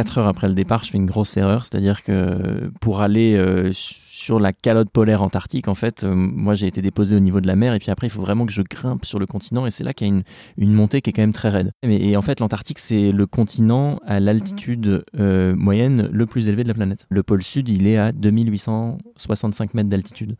4 heures après le départ, je fais une grosse erreur, c'est-à-dire que pour aller euh, sur la calotte polaire antarctique, en fait, euh, moi j'ai été déposé au niveau de la mer et puis après il faut vraiment que je grimpe sur le continent et c'est là qu'il y a une, montée qui est quand même très raide. Et, en fait, l'Antarctique c'est le continent à l'altitude euh, moyenne le plus élevé de la planète. Le pôle sud, il est à 2865 mètres d'altitude.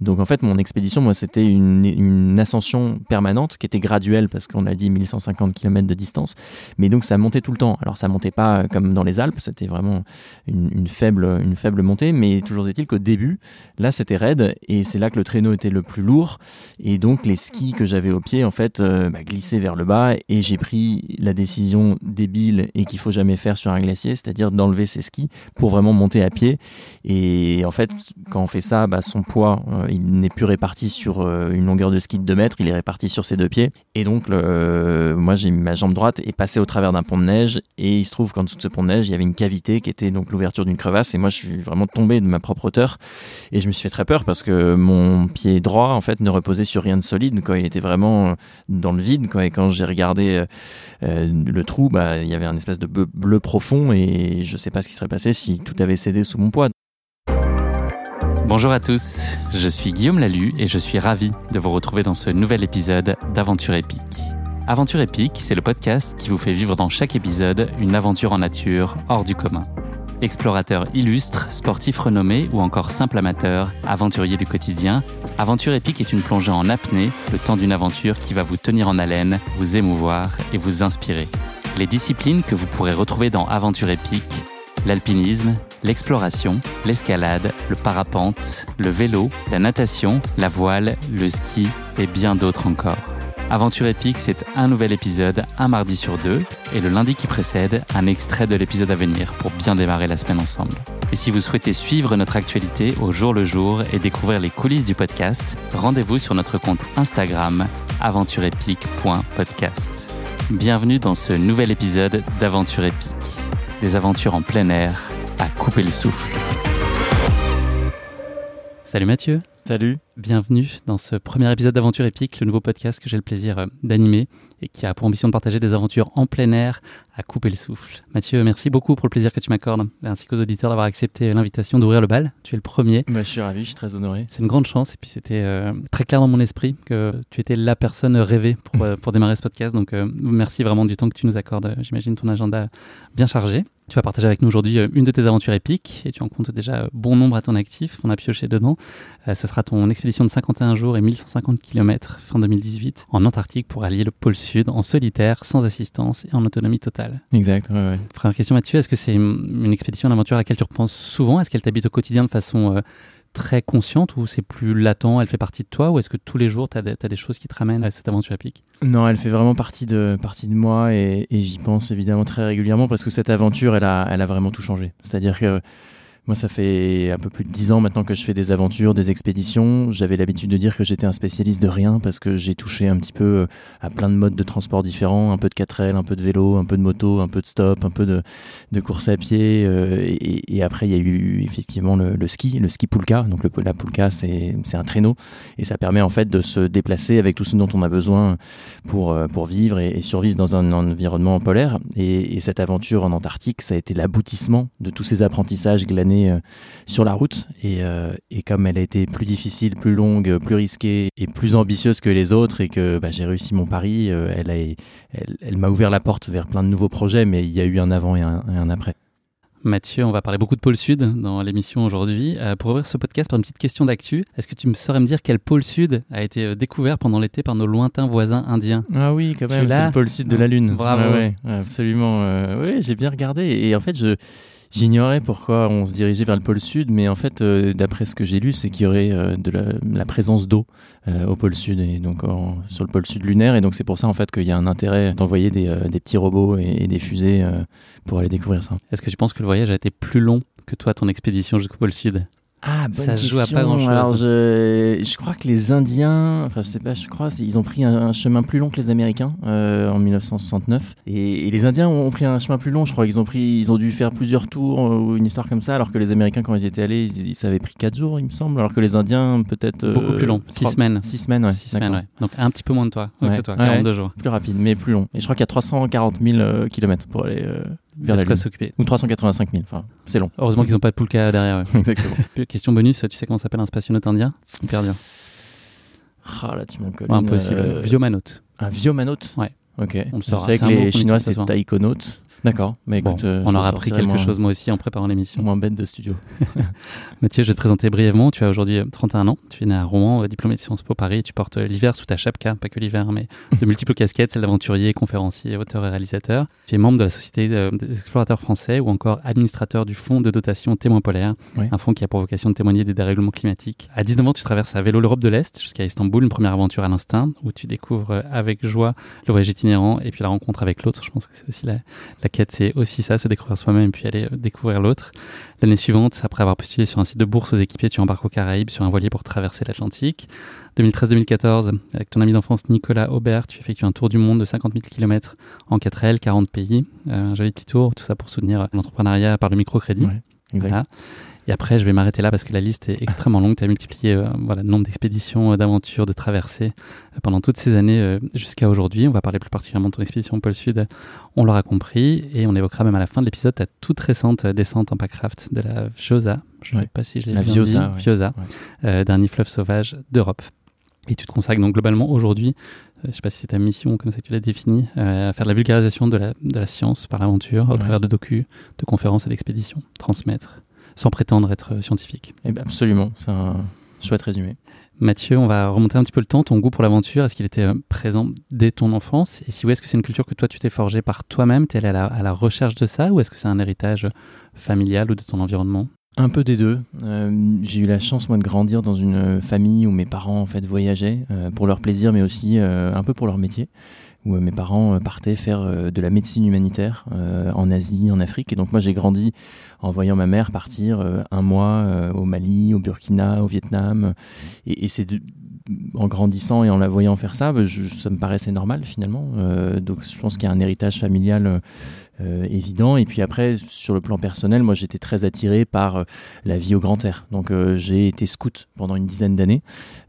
Donc en fait, mon expédition, moi, c'était une, ascension permanente qui était graduelle parce qu'on a dit 1150 km de distance, mais donc ça montait tout le temps. Alors ça montait pas comme dans les Alpes, c'était vraiment une, une, faible, une faible montée, mais toujours est-il qu'au début là c'était raide. Et c'est là que le traîneau était le plus lourd. Et donc les skis que j'avais au pied en fait euh, bah, glissaient vers le bas. Et j'ai pris la décision débile et qu'il faut jamais faire sur un glacier, c'est-à-dire d'enlever ses skis pour vraiment monter à pied. Et en fait quand on fait ça, bah, son poids euh, il n'est plus réparti sur euh, une longueur de ski de 2 mètres, il est réparti sur ses deux pieds et donc moi j'ai ma jambe droite est passée au travers d'un pont de neige et il se trouve qu'en dessous de ce pont de neige il y avait une cavité qui était donc l'ouverture d'une crevasse et moi je suis vraiment tombé de ma propre hauteur et je me suis fait très peur parce que mon pied droit, en fait, ne reposait sur rien de solide. Quoi. Il était vraiment dans le vide. Quoi. Et quand j'ai regardé euh, euh, le trou, bah, il y avait un espèce de bleu, profond et je ne sais pas ce qui serait passé si tout avait cédé sous mon poids. Bonjour à tous, je suis Guillaume Lalu et je suis ravi de vous retrouver dans ce nouvel épisode d'Aventure épique. Aventure épique, c'est le podcast qui vous fait vivre dans chaque épisode une aventure en nature hors du commun. Explorateur illustre, sportif renommé ou encore simple amateur, aventurier du quotidien, Aventure épique est une plongée en apnée, le temps d'une aventure qui va vous tenir en haleine, vous émouvoir et vous inspirer. Les disciplines que vous pourrez retrouver dans Aventure épique, l'alpinisme, l'exploration, l'escalade, le parapente, le vélo, la natation, la voile, le ski et bien d'autres encore. Aventure épique, c'est un nouvel épisode, un mardi sur deux, et le lundi qui précède, un extrait de l'épisode à venir pour bien démarrer la semaine ensemble. Et si vous souhaitez suivre notre actualité au jour le jour et découvrir les coulisses du podcast, rendez-vous sur notre compte Instagram aventureepique.podcast. Bienvenue dans ce nouvel épisode d'Aventure épique. Des aventures en plein air à couper le souffle. Salut Mathieu. Salut. Bienvenue dans ce premier épisode d'Aventure épique, le nouveau podcast que j'ai le plaisir euh, d'animer et qui a pour ambition de partager des aventures en plein air à couper le souffle. Mathieu, merci beaucoup pour le plaisir que tu m'accordes, ainsi qu'aux auditeurs d'avoir accepté l'invitation d'ouvrir le bal. Tu es le premier. Bah, je suis ravi, je suis très honoré. C'est une grande chance et puis c'était euh, très clair dans mon esprit que tu étais la personne rêvée pour, euh, pour démarrer ce podcast. Donc merci vraiment du temps que tu nous accordes. J'imagine ton agenda bien chargé. Tu vas partager avec nous aujourd'hui une de tes aventures épiques et tu en comptes déjà bon nombre à ton actif. On a pioché dedans. Ce sera ton expédition de 51 jours et 1150 km fin 2018 en Antarctique pour allier le pôle sud en solitaire, sans assistance et en autonomie totale. Exact, ouais, ouais. Première question Mathieu, est-ce que c'est une, expédition, d'aventure à laquelle tu repenses souvent? Est-ce qu'elle t'habite au quotidien de façon euh, très consciente ou c'est plus latent, elle fait partie de toi ou est-ce que tous les jours tu as, des choses qui te ramènent à cette aventure épique? Non, elle fait vraiment partie de, partie de moi et, j'y pense évidemment très régulièrement parce que cette aventure, elle a, elle a vraiment tout changé. C'est-à-dire que moi, ça fait un peu plus de dix ans maintenant que je fais des aventures, des expéditions. J'avais l'habitude de dire que j'étais un spécialiste de rien parce que j'ai touché un petit peu euh, à plein de modes de transport différents, un peu de 4L, un peu de vélo, un peu de moto, un peu de stop, un peu de, de course à pied. Euh, et, après, il y a eu effectivement le, ski, le ski poulka. Donc la poulka, c'est un traîneau et ça permet en fait de se déplacer avec tout ce dont on a besoin pour, euh, pour vivre et, survivre dans un environnement polaire. Et cette aventure en Antarctique, ça a été l'aboutissement de tous ces apprentissages glanés euh, sur la route. Euh, et, comme elle a été plus difficile, plus longue, plus risquée et plus ambitieuse que les autres, et que bah, j'ai réussi mon pari, euh, elle, elle, m'a ouvert la porte vers plein de nouveaux projets, mais il y a eu un avant et un, après. Mathieu, on va parler beaucoup de pôle sud dans l'émission aujourd'hui. pour ouvrir ce podcast par une petite question d'actu, est-ce que tu me saurais me dire quel pôle sud a été découvert pendant l'été par nos lointains voisins indiens? Ah oui, quand même, c'est le pôle sud de la Lune. Bravo. absolument. oui, j'ai bien regardé. Et en fait, je, J'ignorais pourquoi on se dirigeait vers le pôle sud, mais en fait, euh, d'après ce que j'ai lu, c'est qu'il y aurait euh, de la, présence d'eau euh, au pôle sud et donc sur le pôle sud lunaire, et donc c'est pour ça en fait qu'il y a un intérêt d'envoyer des, petits robots et, des fusées pour aller découvrir ça. Est-ce que tu penses que le voyage a été plus long que toi, ton expédition jusqu'au pôle sud? Ah, bonne ça joue à pas grand chose. Alors, je, je, crois que les Indiens, enfin, je sais pas, je crois, ils ont pris un, chemin plus long que les Américains euh, en 1969. Et, les Indiens ont pris un chemin plus long, je crois. Ils ont pris, ils ont dû faire plusieurs tours euh, ou une histoire comme ça, alors que les Américains, quand ils étaient allés, ils, ça avait pris 4 jours, il me semble. Alors que les Indiens, peut-être. Euh, Beaucoup plus long, 6 semaines. 6 semaines, ouais. 6 semaines, ouais. Donc un petit peu moins de toi, que toi, 42 jours. Plus rapide, mais plus long. Et je crois qu'il y a 340 000 km pour aller vers la s'occuper. Ou 385 000, enfin, c'est long. Heureusement qu'ils n'ont pas de poulka derrière. Exactement. Question bonus, tu sais comment s'appelle un spationaute indien? Hyper dur. Ah là, tu m'en Ouais, impossible. euh, Viomanote. Un viomanote Ouais. Ok. On le Je saura. C'est que les Chinois c'était taïkonaute. D'accord. Mais Bon, écoute, euh, on aura appris quelque moins- chose moi aussi en préparant l'émission. Moins bête de studio. Mathieu, je vais te présenter brièvement. Tu as aujourd'hui euh, 31 ans. Tu es né à Rouen, euh, diplômé de Sciences Po Paris. Tu portes euh, l'hiver sous ta chapka, pas que l'hiver, mais de multiples casquettes, celle d'aventurier, conférencier, auteur et réalisateur. Tu es membre de la Société euh, des explorateurs français ou encore administrateur du fonds de dotation Témoins polaires, Oui. un fonds qui a pour vocation de témoigner des dérèglements climatiques. À 19 ans, tu traverses à vélo l'Europe de l'Est jusqu'à Istanbul, une première aventure à l'instinct où tu découvres euh, avec joie le voyage itinérant et puis la rencontre avec l'autre. Je pense que c'est aussi la, la quête, c'est aussi ça, se découvrir soi-même et puis aller euh, découvrir l'autre. L'année suivante, après avoir postulé sur un site de bourse aux équipiers, tu embarques aux Caraïbes sur un voilier pour traverser l'Atlantique. 2013-2014, avec ton ami d'enfance Nicolas Aubert, tu effectues un tour du monde de 50 000 km en 4 L, 40 pays. Euh, un joli petit tour, tout ça pour soutenir l'entrepreneuriat par le microcrédit. Ouais, exact. Voilà. Et après, je vais m'arrêter là parce que la liste est extrêmement longue. Tu as multiplié euh, voilà, le nombre d'expéditions, euh, d'aventures, de traversées euh, pendant toutes ces années euh, jusqu'à aujourd'hui. On va parler plus particulièrement de ton expédition au pôle Sud, on l'aura compris. Et on évoquera même à la fin de l'épisode ta toute récente descente en packraft de la Vjosa. Je ne Ouais. sais pas si je l'ai La bien Vjosa, dit. ouais. Vjosa, Ouais. dernier fleuve sauvage d'Europe. Et tu te consacres donc globalement aujourd'hui, euh, je ne sais pas si c'est ta mission comme ça que tu l'as définie, euh, à faire de la vulgarisation de la, de la science par l'aventure au Ouais. travers de docus, de conférences et d'expéditions, transmettre sans prétendre être euh, scientifique. Eh ben, absolument, c'est un chouette résumé. Mathieu, on va remonter un petit peu le temps. Ton goût pour l'aventure, est-ce qu'il était euh, présent dès ton enfance? Et si oui, est-ce que c'est une culture que toi tu t'es forgée par toi-même? Tu es allé à la, à la recherche de ça Ou est-ce que c'est un héritage familial ou de ton environnement? Un peu des deux. Euh, j'ai eu la chance moi de grandir dans une famille où mes parents en fait voyageaient euh, pour leur plaisir, mais aussi euh, un peu pour leur métier. Où euh, mes parents euh, partaient faire euh, de la médecine humanitaire en Asie, en Afrique. Et donc moi j'ai grandi en voyant ma mère partir un mois au Mali, au Burkina, au Vietnam. Et, c'est en grandissant et en la voyant faire ça, bah, ça me paraissait normal finalement. Donc je pense qu'il y a un héritage familial évident. Et puis après, sur le plan personnel, moi j'étais très attiré par la vie au grand air. Donc j'ai été scout pendant une dizaine d'années.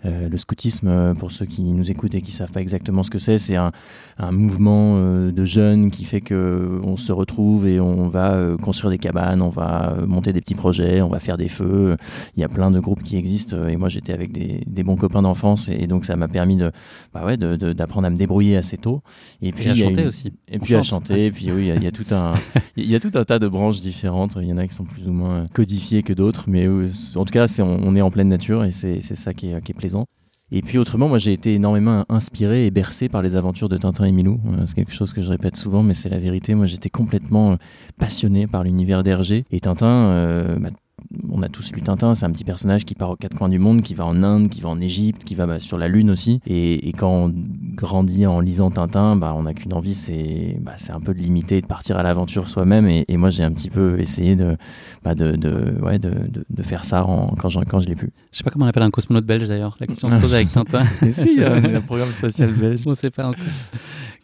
Le scoutisme, pour ceux qui nous écoutent et qui savent pas exactement ce que c'est, c'est un, un mouvement euh, de jeunes qui fait que on se retrouve et on va euh, construire des cabanes, on va euh, monter des petits projets, on va faire des feux. Il y a plein de groupes qui existent et moi j'étais avec des, des bons copains d'enfance et, donc ça m'a permis de, bah ouais, de- de- d'apprendre à me débrouiller assez tôt. Et puis à y a chanter une- aussi. et puis à chante. chanter, et puis oui, il y a- il y, a tout un, il y a tout un tas de branches différentes. Il y en a qui sont plus ou moins codifiées que d'autres, mais en tout cas, c'est, on, on est en pleine nature et c'est, c'est ça qui est, qui est plaisant. Et puis autrement, moi j'ai été énormément inspiré et bercé par les aventures de Tintin et Milou. Euh, C'est quelque chose que je répète souvent, mais c'est la vérité. Moi j'étais complètement euh, passionné par l'univers d'Hergé. Et Tintin, euh, bah, on a tous lu Tintin, c'est un petit personnage qui part aux quatre coins du monde, qui va en Inde, qui va en Égypte, qui va bah, sur la Lune aussi. Et, et quand on grandit en lisant Tintin, bah, on n'a qu'une envie, c'est bah, c'est un peu de limiter, de partir à l'aventure soi-même. Et, et moi, j'ai un petit peu essayé de, bah, de, de, ouais, de, de, faire ça en- quand, je, quand je l'ai pu. Je sais pas comment on appelle un cosmonaute belge d'ailleurs. La question se pose avec Tintin. Est-ce qu'il y a un programme spatial belge? On sait pas encore.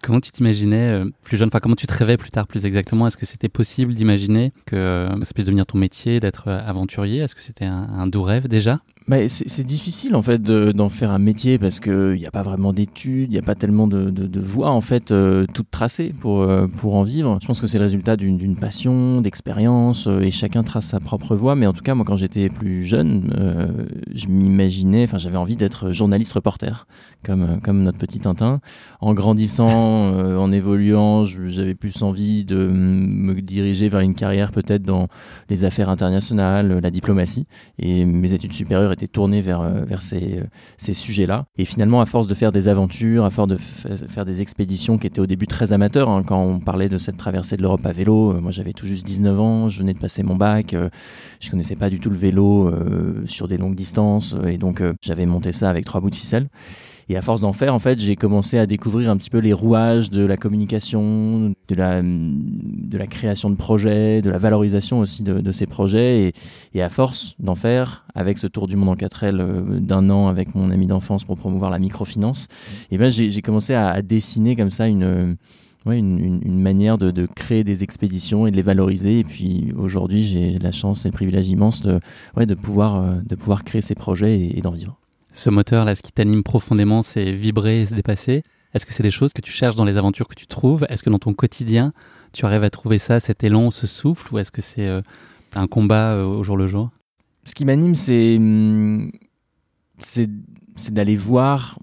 Comment tu t'imaginais euh, plus jeune? Enfin, comment tu te rêvais plus tard, plus exactement? Est-ce que c'était possible d'imaginer que euh, ça puisse devenir ton métier, d'être euh, aventurier? Est-ce que c'était un, doux rêve déjà? Bah, c'est difficile en fait de- d'en faire un métier parce qu'il n'y a pas vraiment d'études, il n'y a pas tellement de, de, de voies en fait euh, toutes tracées pour, euh, pour en vivre. Je pense que c'est le résultat d'une passion, d'expérience euh, et chacun trace sa propre voie. Mais en tout cas, moi quand j'étais plus jeune, euh, je m'imaginais, enfin j'avais envie d'être journaliste reporter comme, euh, comme notre petit Tintin. En grandissant, euh, en évoluant, j'avais plus envie de me diriger vers une carrière peut-être dans les affaires internationales, la diplomatie et mes études supérieures étaient tournées vers, euh, vers ces, euh, ces sujets-là. Et finalement, à force de faire des aventures, à force de fa- faire des expéditions qui étaient au début très amateurs, hein, quand on parlait de cette traversée de l'Europe à vélo, euh, moi j'avais tout juste 19 ans, je venais de passer mon bac, je connaissais pas du tout le vélo sur des longues distances, et donc j'avais monté ça avec trois bouts de ficelle. Et à force d'en faire, en fait, j'ai commencé à découvrir un petit peu les rouages de la communication, de la, de la création de projets, de la valorisation aussi de, de ces projets. Et, et à force d'en faire, avec ce tour du monde en 4L euh, d'un an avec mon ami d'enfance pour promouvoir la microfinance, et ben j'ai commencé à, à dessiner comme ça une, ouais, une, une- manière de, de créer des expéditions et de les valoriser. Et puis aujourd'hui, j'ai la chance et le privilège immense de, ouais, de, pouvoir, euh, de pouvoir créer ces projets et, et d'en vivre. Ce moteur là, ce qui t'anime profondément, c'est vibrer et se dépasser. Est-ce que c'est des choses que tu cherches dans les aventures que tu trouves? Est-ce que dans ton quotidien, tu arrives à trouver ça, cet élan, ce souffle Ou est-ce que c'est euh, un combat euh, au jour le jour? Ce qui m'anime, c'est hum, c'est d'aller voir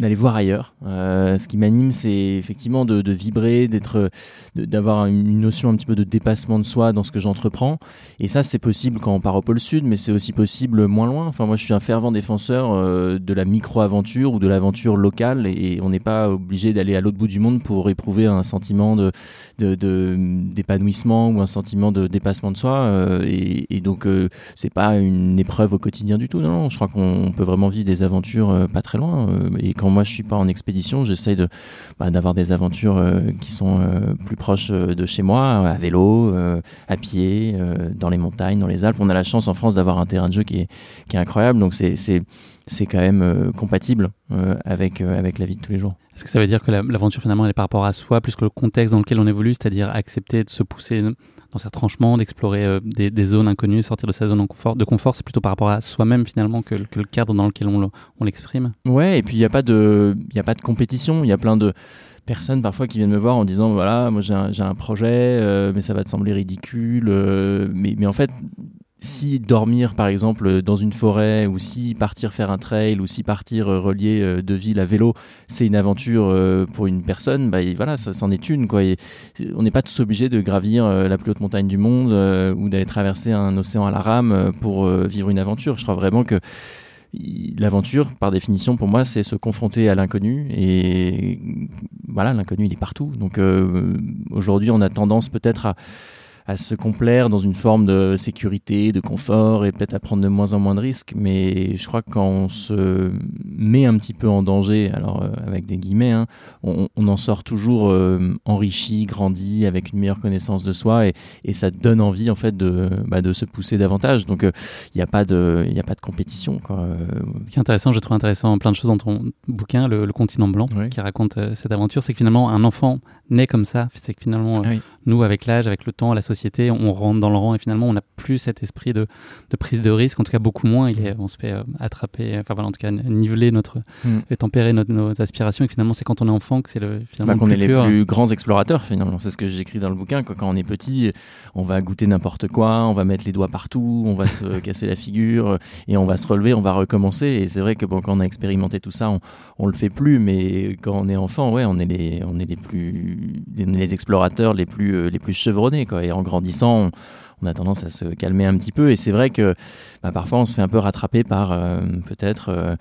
d'aller voir ailleurs. Euh, ce qui m'anime, c'est effectivement de, vibrer, d'être, d'avoir une notion un petit peu de dépassement de soi dans ce que j'entreprends. Et ça, c'est possible quand on part au pôle sud, mais c'est aussi possible moins loin. Enfin, moi, je suis un fervent défenseur euh, de la micro-aventure ou de l'aventure locale, et, on n'est pas obligé d'aller à l'autre bout du monde pour éprouver un sentiment de, d'épanouissement ou un sentiment de dépassement de soi. Euh, et, et, donc, c'est pas une épreuve au quotidien du tout. Non je crois qu'on peut vraiment vivre des aventures pas très loin. et quand moi je suis pas en expédition, j'essaye de bah, d'avoir des aventures euh, qui sont euh, plus proches euh, de chez moi, à vélo, à pied, dans les montagnes, dans les Alpes. On a la chance en France d'avoir un terrain de jeu qui est, qui est incroyable, donc c'est c'est quand même compatible avec, avec la vie de tous les jours. Est-ce que ça veut dire que l'aventure finalement elle est par rapport à soi plus que le contexte dans lequel on évolue, c'est-à-dire accepter de se pousser dans ces retranchements, d'explorer euh, des, zones inconnues, sortir de sa zone de confort, de confort c'est plutôt par rapport à soi-même finalement que, le cadre dans lequel on, l'exprime. Ouais, et puis il n'y a, pas de, a pas de compétition, il y a plein de personnes parfois qui viennent me voir en disant voilà moi j'ai un, projet euh, mais ça va te sembler ridicule euh, mais, mais en fait si dormir par exemple dans une forêt ou si partir faire un trail ou si partir euh, relier euh, de ville à vélo c'est une aventure euh, pour une personne bah voilà ça c'en est une quoi. On n'est pas tous obligés de gravir la plus haute montagne du monde ou d'aller traverser un océan à la rame pour vivre une aventure. Je crois vraiment que l'aventure par définition pour moi c'est se confronter à l'inconnu et voilà l'inconnu il est partout. Donc aujourd'hui on a tendance peut-être à à se complaire dans une forme de sécurité, de confort et peut-être à prendre de moins en moins de risques. Mais je crois que quand on se met un petit peu en danger, alors euh, avec des guillemets, hein, on, en sort toujours euh, enrichi, grandi, avec une meilleure connaissance de soi et, et ça donne envie en fait de, bah, de se pousser davantage. Donc euh, il n'y a, pas de, a pas de compétition. Quoi. Ce qui est intéressant, je trouve intéressant plein de choses dans ton bouquin, Le, continent blanc, qui raconte cette aventure, c'est que finalement un enfant naît comme ça. C'est que finalement, nous, avec l'âge, avec le temps, la société, on rentre dans le rang et finalement, on n'a plus cet esprit de, de, prise de risque, en tout cas beaucoup moins. Il est, on se fait euh, attraper, enfin voilà, en tout cas niveler notre, mm. et tempérer notre, nos aspirations. Et finalement, c'est quand on est enfant que c'est le finalement. Bah, qu'on est les plus grands explorateurs finalement. C'est ce que j'écris dans le bouquin. Quand on est petit, on va goûter n'importe quoi, on va mettre les doigts partout, on va se casser la figure et on va se relever, on va recommencer. Et c'est vrai que bon, quand on a expérimenté tout ça, on, on le fait plus. Mais quand on est enfant, ouais, on est les, on est les plus, les explorateurs les plus euh, les plus chevronnés. Quoi. Et en grandissant, on, a tendance à se calmer un petit peu. Et c'est vrai que bah, parfois, on se fait un peu rattraper par euh, peut-être euh,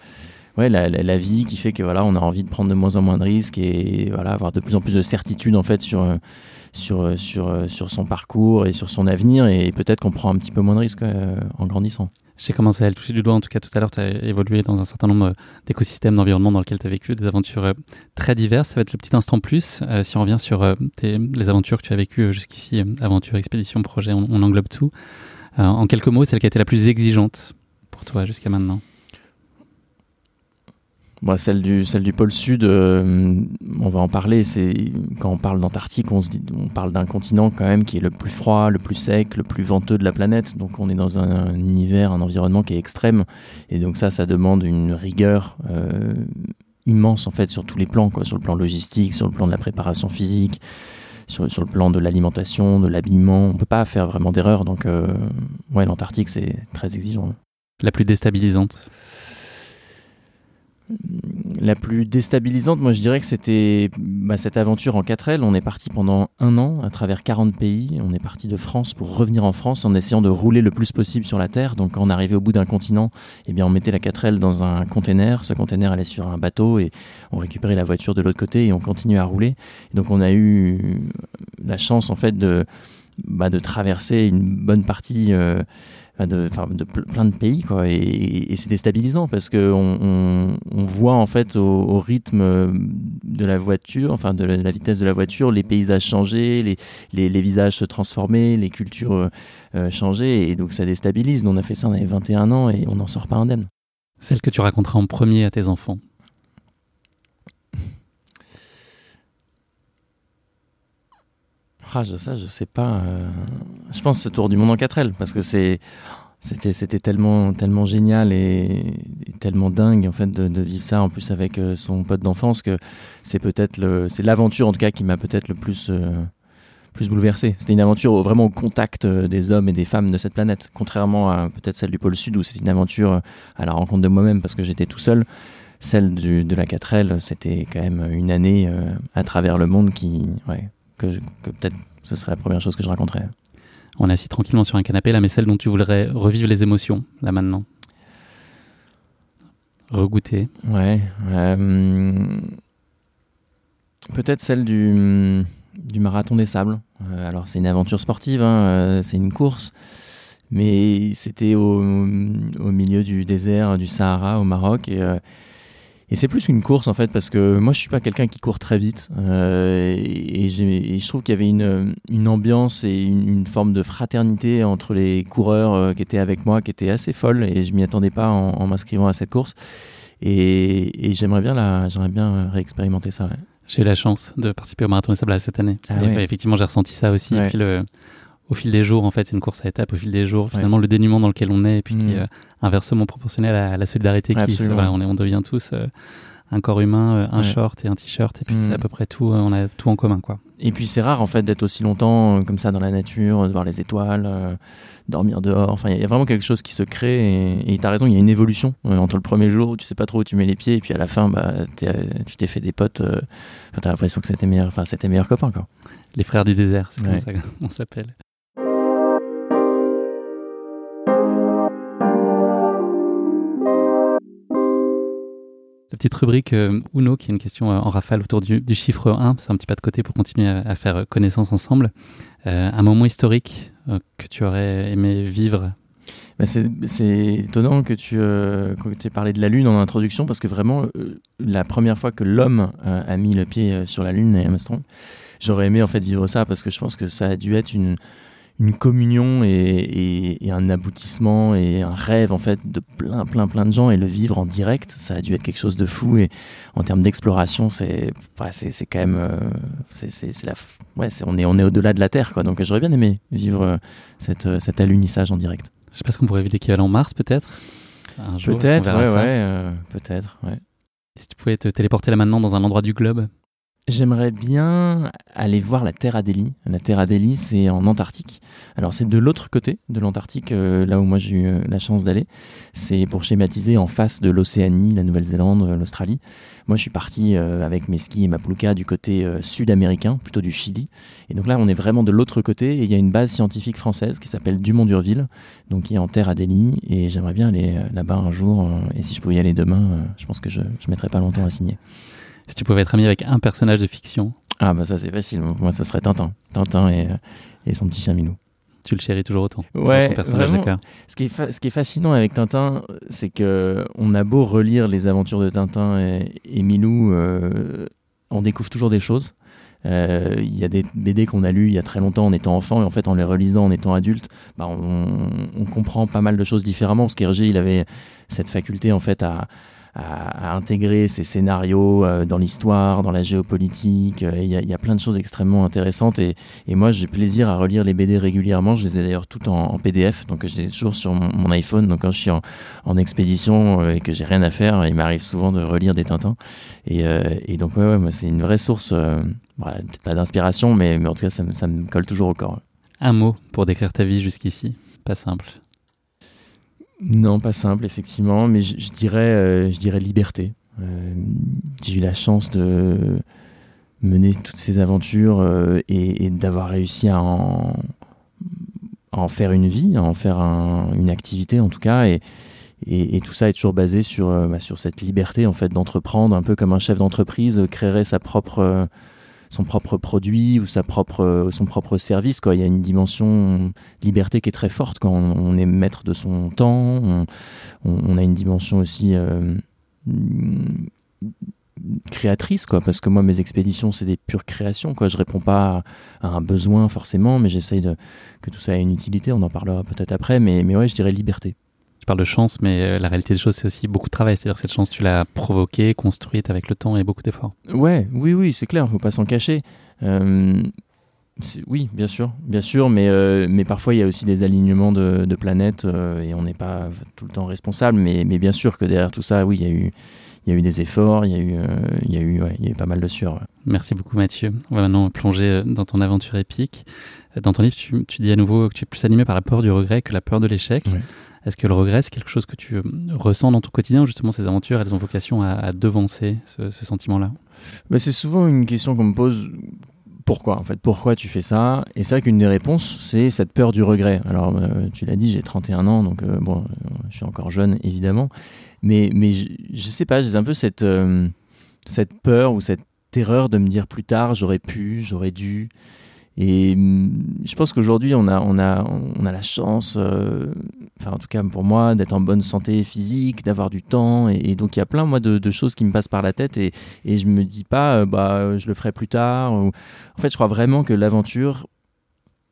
ouais, la, vie qui fait que voilà, on a envie de prendre de moins en moins de risques et voilà, avoir de plus en plus de certitude en fait sur sur, sur, sur son parcours et sur son avenir et peut-être qu'on prend un petit peu moins de risques en grandissant. J'ai commencé à le toucher du doigt, en tout cas tout à l'heure, tu as évolué dans un certain nombre euh, d'écosystèmes, d'environnements dans lesquels tu as vécu des aventures euh, très diverses. Ça va être le petit instant plus. Euh, si on revient sur les aventures que tu as vécues jusqu'ici, aventure, expédition, projet, on, on englobe tout. en quelques mots, celle qui a été la plus exigeante pour toi jusqu'à maintenant celle, du, celle du pôle sud, euh, on va en parler. C'est quand on parle d'Antarctique, on, parle d'un continent quand même qui est le plus froid, le plus sec, le plus venteux de la planète. Donc on est dans un, univers, un environnement qui est extrême. Et donc ça, ça demande une rigueur euh, immense en fait sur tous les plans, quoi, sur le plan logistique, sur le plan de la préparation physique, sur, sur le plan de l'alimentation, de l'habillement. On peut pas faire vraiment d'erreur. Donc euh, ouais, l'Antarctique c'est très exigeant. La plus déstabilisante? La plus déstabilisante, moi je dirais que c'était bah, cette aventure en 4L. On est parti pendant un an à travers 40 pays. On est parti de France pour revenir en France en essayant de rouler le plus possible sur la Terre. Donc quand on arrivait au bout d'un continent, eh bien on mettait la 4L dans un container. Ce container allait sur un bateau et on récupérait la voiture de l'autre côté et on continuait à rouler. donc on a eu la chance en fait de, bah, traverser une bonne partie. Euh, de, plein de pays quoi et, c'est déstabilisant parce que on, voit en fait au, rythme de la voiture enfin de la, vitesse de la voiture les paysages changer les, visages se transformer les cultures euh, changer et donc ça déstabilise. Nous on a fait ça on avait 21 ans et on n'en sort pas indemne. Celle que tu raconteras en premier à tes enfants Ah, je, ça, je sais pas. Euh, je pense ce tour du monde en 4L parce que c'est c'était c'était tellement tellement génial et, tellement dingue en fait de, vivre ça en plus avec euh, son pote d'enfance que c'est peut-être le c'est l'aventure en tout cas qui m'a peut-être le plus euh, plus bouleversé. C'était une aventure vraiment au contact euh, des hommes et des femmes de cette planète, contrairement à peut-être celle du pôle sud où c'était une aventure à la rencontre de moi-même parce que j'étais tout seul. Celle de la 4L, c'était quand même une année à travers le monde qui que, que peut-être ce serait la première chose que je raconterais. On est assis tranquillement sur un canapé là, mais celle dont tu voudrais revivre les émotions, là maintenant. Regoûter. Ouais. Euh, peut-être celle du, du, marathon des sables. Euh, alors c'est une aventure sportive, hein, euh, c'est une course, mais c'était au, au, milieu du désert du Sahara au Maroc et et c'est plus une course en fait, parce que moi je suis pas quelqu'un qui court très vite. Euh, et, je trouve qu'il y avait une, une ambiance et une, forme de fraternité entre les coureurs euh, qui étaient avec moi, qui était assez folle. Et je m'y attendais pas en, m'inscrivant à cette course. Et, j'aimerais bien, la, j'aimerais bien réexpérimenter ça. J'ai eu la chance de participer au Marathon des Sables cette année. Ah effectivement, j'ai ressenti ça aussi. Et puis le, au fil des jours, en fait, c'est une course à étapes au fil des jours. Finalement, le dénuement dans lequel on est, et puis qui est mm. euh, inversement proportionnel à, la solidarité qui on, est, on devient tous euh, un corps humain, euh, un short et un t-shirt, et puis c'est à mm. peu près tout. on a tout en commun, quoi. Et puis c'est rare en fait d'être aussi longtemps comme ça dans la nature, de voir les étoiles, dormir dehors. Enfin, il y a vraiment quelque chose qui se crée. Et tu as raison, il y a une évolution entre le premier jour où tu sais pas trop où tu mets les pieds, et puis à la fin, bah, tu t'es fait des potes. tu as l'impression que c'était meilleur, enfin, c'était meilleur copain, quoi. Les frères du désert, c'est comme ça qu'on s'appelle. Petite rubrique euh, Uno, qui est une question euh, en rafale autour du, chiffre 1. C'est un petit pas de côté pour continuer à, faire euh, connaissance ensemble. un moment historique que tu aurais aimé vivre? Bah, c'est étonnant que tu, aies parlé de la Lune en introduction, parce que vraiment, la première fois que l'homme a mis le pied sur la Lune, j'aurais aimé en fait vivre ça, parce que je pense que ça a dû être une, une communion et, un aboutissement et un rêve en fait de plein plein plein de gens et le vivre en direct ça a dû être quelque chose de fou et en termes d'exploration c'est c'est quand même euh, c'est la ouais on est on est au-delà de la terre quoi. Donc j'aurais bien aimé vivre euh, cette euh, cet alunissage en direct. Je sais pas ce qu'on pourrait vivre l'équivalent Mars peut-être? Peut-être ouais, ouais peut-être ouais. Si tu pouvais te téléporter là maintenant dans un endroit du globe? J'aimerais bien aller voir la Terre Adélie. La Terre Adélie, c'est en Antarctique. Alors, c'est de l'autre côté de l'Antarctique, euh, là où moi j'ai eu euh, la chance d'aller. C'est pour schématiser en face de l'Océanie, la Nouvelle-Zélande, euh, l'Australie. Moi, je suis parti avec mes skis et ma plouka du côté sud-américain, plutôt du Chili. Et donc là, on est vraiment de l'autre côté. Et il y a une base scientifique française qui s'appelle Dumont-Durville, donc qui est en Terre Adélie. Et j'aimerais bien aller là-bas un jour. et si je pouvais y aller demain, je pense que je ne mettrais pas longtemps à signer. Si tu pouvais être ami avec un personnage de fiction Ah bah ça c'est facile, moi ce serait Tintin. Tintin et, euh, et son petit chien Milou. Tu le chéris toujours autant Ouais, personnage Ce qui, est ce qui est fascinant avec Tintin, c'est que on a beau relire les aventures de Tintin et, Milou, euh, on découvre toujours des choses. Euh, il y a des BD qu'on a lus il y a très longtemps en étant enfant et en fait en les relisant en étant adulte, bah on, on, comprend pas mal de choses différemment. Parce qu'Hergé, il avait cette faculté en fait à, à, intégrer ces scénarios euh, dans l'histoire, dans la géopolitique. Euh, il y, a plein de choses extrêmement intéressantes et, moi j'ai plaisir à relire les BD régulièrement. Je les ai d'ailleurs toutes en, PDF, donc je les ai toujours sur mon, iPhone. Donc quand je suis en, expédition euh, et que j'ai rien à faire, il m'arrive souvent de relire des Tintins. Et, donc ouais, ouais c'est une vraie source bah, d'inspiration, mais, mais en tout cas ça, ça me colle toujours au corps. Un mot pour décrire ta vie jusqu'ici, pas simple. Non, pas simple, effectivement, mais je, dirais, euh, je dirais liberté. Euh, j'ai eu la chance de mener toutes ces aventures euh, et, d'avoir réussi à en, faire une vie, à en faire une activité en tout cas. Et, et, tout ça est toujours basé sur, bah, sur cette liberté en fait d'entreprendre, un peu comme un chef d'entreprise créerait sa propre son propre produit ou sa propre, son propre service. Quoi. Il y a une dimension liberté qui est très forte quand on, est maître de son temps. On, a une dimension aussi euh, créatrice, quoi, parce que moi, mes expéditions, c'est des pures créations. Quoi. Je réponds pas à, un besoin forcément, mais j'essaye que tout ça ait une utilité. On en parlera peut-être après, mais, mais ouais, je dirais liberté parle de chance, mais euh, la réalité des choses, c'est aussi beaucoup de travail. C'est-à-dire cette chance, tu l'as provoquée, construite avec le temps et beaucoup d'efforts. Ouais, oui, oui, c'est clair, il ne faut pas s'en cacher. Euh, oui, bien sûr, bien sûr, mais, euh, mais parfois il y a aussi des alignements de, planètes euh, et on n'est pas tout le temps responsable. Mais, mais, bien sûr que derrière tout ça, oui, il y a eu, il y a eu des efforts, il y a eu, il y a eu, il y a eu pas mal de sueur. Merci beaucoup Mathieu. On va maintenant plonger dans ton aventure épique. Dans ton livre, tu, tu, dis à nouveau que tu es plus animé par la peur du regret que la peur de l'échec. Est-ce que le regret, c'est quelque chose que tu ressens dans ton quotidien justement ces aventures, elles ont vocation à, devancer ce, sentiment-là? Bah, C'est souvent une question qu'on me pose pourquoi en fait? Pourquoi tu fais ça? Et c'est vrai qu'une des réponses c'est cette peur du regret. Alors euh, tu l'as dit j'ai 31 ans donc euh, bon je suis encore jeune évidemment. Mais mais je, je sais pas j'ai un peu cette euh, cette peur ou cette terreur de me dire plus tard j'aurais pu j'aurais dû et mm, je pense qu'aujourd'hui, on a, on, a, on a la chance, euh, enfin en tout cas pour moi, d'être en bonne santé physique, d'avoir du temps. Et, donc il y a plein moi, de, de, choses qui me passent par la tête et, et je me dis pas, euh, bah, je le ferai plus tard. En fait, je crois vraiment que l'aventure,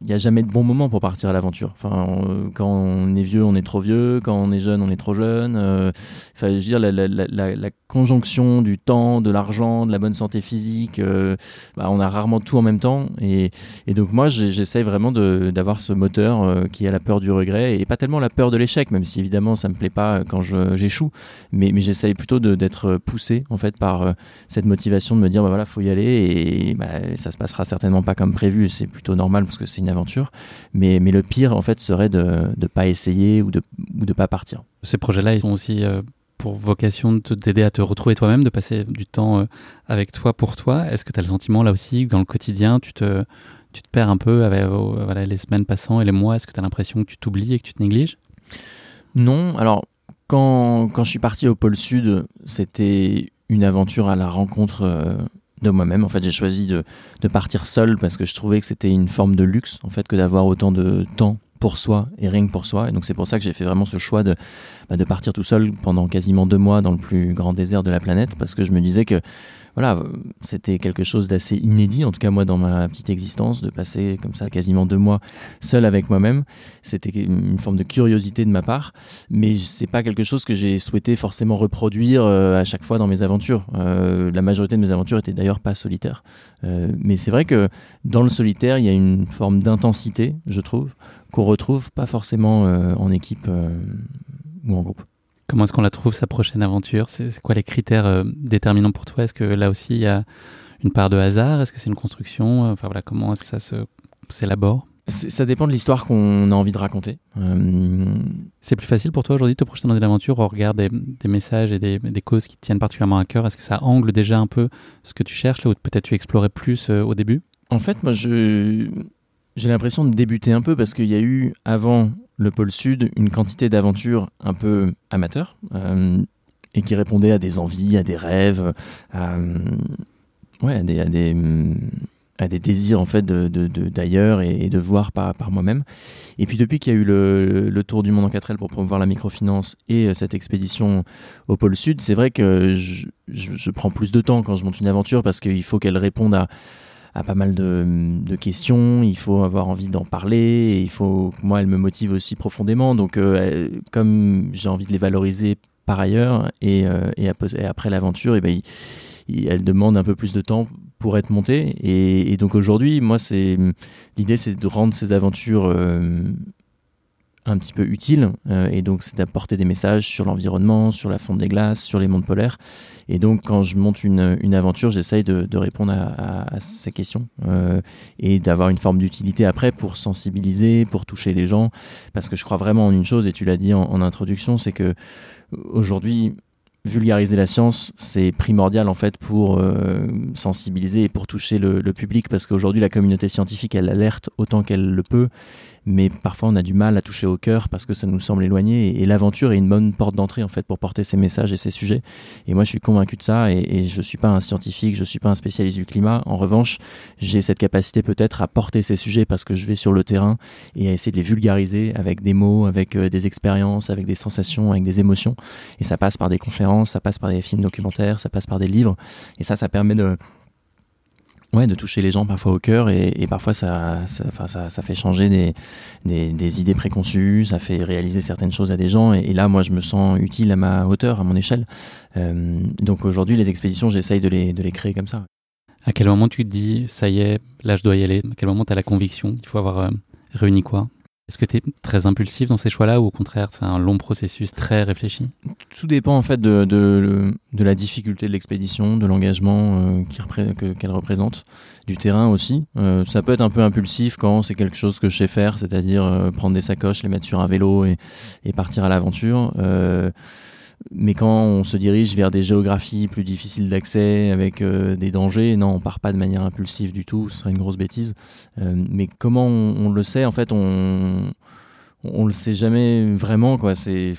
il n'y a jamais de bon moment pour partir à l'aventure. Enfin, quand on est vieux, on est trop vieux. Quand on est jeune, on est trop jeune. Euh, enfin, je veux dire, la, conjonction du temps, de l'argent, de la bonne santé physique, euh, bah, on a rarement tout en même temps. Et, donc moi, j'essaie vraiment d'avoir ce moteur euh, qui a la peur du regret et pas tellement la peur de l'échec, même si évidemment ça me plaît pas quand j'échoue. Mais, mais j'essaye plutôt d'être poussé en fait par cette motivation de me dire, bah voilà, faut y aller et bah, ça se passera certainement pas comme prévu. C'est plutôt normal parce que c'est aventure. Mais, mais le pire, en fait, serait de ne pas essayer ou de ne de pas partir. Ces projets-là, ils ont aussi euh, pour vocation de t'aider à te retrouver toi-même, de passer du temps euh, avec toi pour toi. Est-ce que tu as le sentiment là aussi que dans le quotidien, tu te, tu te perds un peu avec voilà, les semaines passant et les mois? Est-ce que tu as l'impression que tu t'oublies et que tu te négliges? Non. Alors, quand, quand je suis parti au pôle Sud, c'était une aventure à la rencontre euh, de moi-même. En fait, j'ai choisi de, de, partir seul parce que je trouvais que c'était une forme de luxe, en fait, que d'avoir autant de temps pour soi et rien que pour soi. Et donc, c'est pour ça que j'ai fait vraiment ce choix de, bah, de partir tout seul pendant quasiment deux mois dans le plus grand désert de la planète parce que je me disais que voilà, c'était quelque chose d'assez inédit, en tout cas moi dans ma petite existence, de passer comme ça quasiment deux mois seul avec moi-même. C'était une forme de curiosité de ma part, mais c'est pas quelque chose que j'ai souhaité forcément reproduire euh, à chaque fois dans mes aventures. Euh, la majorité de mes aventures étaient d'ailleurs pas solitaires, euh, mais c'est vrai que dans le solitaire, il y a une forme d'intensité, je trouve, qu'on retrouve pas forcément en équipe ou en groupe. Comment est-ce qu'on la trouve, sa prochaine aventure? C'est quoi les critères euh, déterminants pour toi? Est-ce que là aussi, il y a une part de hasard? Est-ce que c'est une construction? Enfin voilà, comment est-ce que ça s'élabore? Ça dépend de l'histoire qu'on a envie de raconter. Euh, c'est plus facile pour toi aujourd'hui de te projeter dans une aventure au regard des, messages et des, causes qui te tiennent particulièrement à cœur? Est-ce que ça angle déjà un peu ce que tu cherches là, ou peut-être tu explorais plus euh, au début? En fait, moi, je, j'ai l'impression de débuter un peu parce qu'il y a eu avant le pôle Sud une quantité d'aventures un peu amateurs euh, et qui répondaient à des envies, à des rêves, à, ouais, à des, désirs en fait d'ailleurs et, de voir par, par moi-même. Et puis depuis qu'il y a eu le, tour du monde en 4L pour promouvoir la microfinance et euh, cette expédition au pôle Sud, c'est vrai que je, prends plus de temps quand je monte une aventure parce qu'il faut qu'elle réponde à pas mal de, questions, il faut avoir envie d'en parler, et il faut moi, elle me motive aussi profondément. Donc, euh, comme j'ai envie de les valoriser par ailleurs, et, euh, et, après l'aventure, et ben, elle demande un peu plus de temps pour être montée. Et, donc aujourd'hui, moi, c'est l'idée, c'est de rendre ces aventures euh, un petit peu utiles, et donc c'est d'apporter des messages sur l'environnement, sur la fonte des glaces, sur les mondes polaires. Et donc, quand je monte une, une aventure, j'essaye de, de, répondre à, ces questions euh, et d'avoir une forme d'utilité après pour sensibiliser, pour toucher les gens. Parce que je crois vraiment en une chose, et tu l'as dit en, en introduction, c'est que aujourd'hui, vulgariser la science, c'est primordial en fait pour euh, sensibiliser et pour toucher le, le public parce qu'aujourd'hui la communauté scientifique elle alerte autant qu'elle le peut mais parfois on a du mal à toucher au cœur parce que ça nous semble éloigné et, l'aventure est une bonne porte d'entrée en fait pour porter ces messages et ces sujets. Et moi je suis convaincu de ça et, et je suis pas un scientifique je suis pas un spécialiste du climat. En revanche j'ai cette capacité peut-être à porter ces sujets parce que je vais sur le terrain et à essayer de les vulgariser avec des mots avec euh, des expériences avec des sensations avec des émotions. Et ça passe par des conférences ça passe par des films documentaires ça passe par des livres. Et ça ça permet de Ouais, de toucher les gens parfois au cœur et, parfois ça ça, fait changer des, des, idées préconçues, ça fait réaliser certaines choses à des gens et, là moi je me sens utile à ma hauteur, à mon échelle. Euh, donc aujourd'hui les expéditions j'essaye de les, de les créer comme ça. À quel moment tu te dis, ça y est, là je dois y aller? À quel moment tu as la conviction qu'il faut avoir réuni quoi? Est-ce que tu es très impulsif dans ces choix-là ou au contraire c'est un long processus très réfléchi? Tout dépend en fait de, de, la difficulté de l'expédition, de l'engagement euh, qu'elle représente, du terrain aussi. Euh, ça peut être un peu impulsif quand c'est quelque chose que je sais faire, c'est-à-dire euh, prendre des sacoches, les mettre sur un vélo et partir à l'aventure. Mais quand on se dirige vers des géographies plus difficiles d'accès, avec euh, des dangers, non, on part pas de manière impulsive du tout, ce serait une grosse bêtise. Euh, mais comment on, on, le sait En fait, on on le sait jamais vraiment, quoi. C'est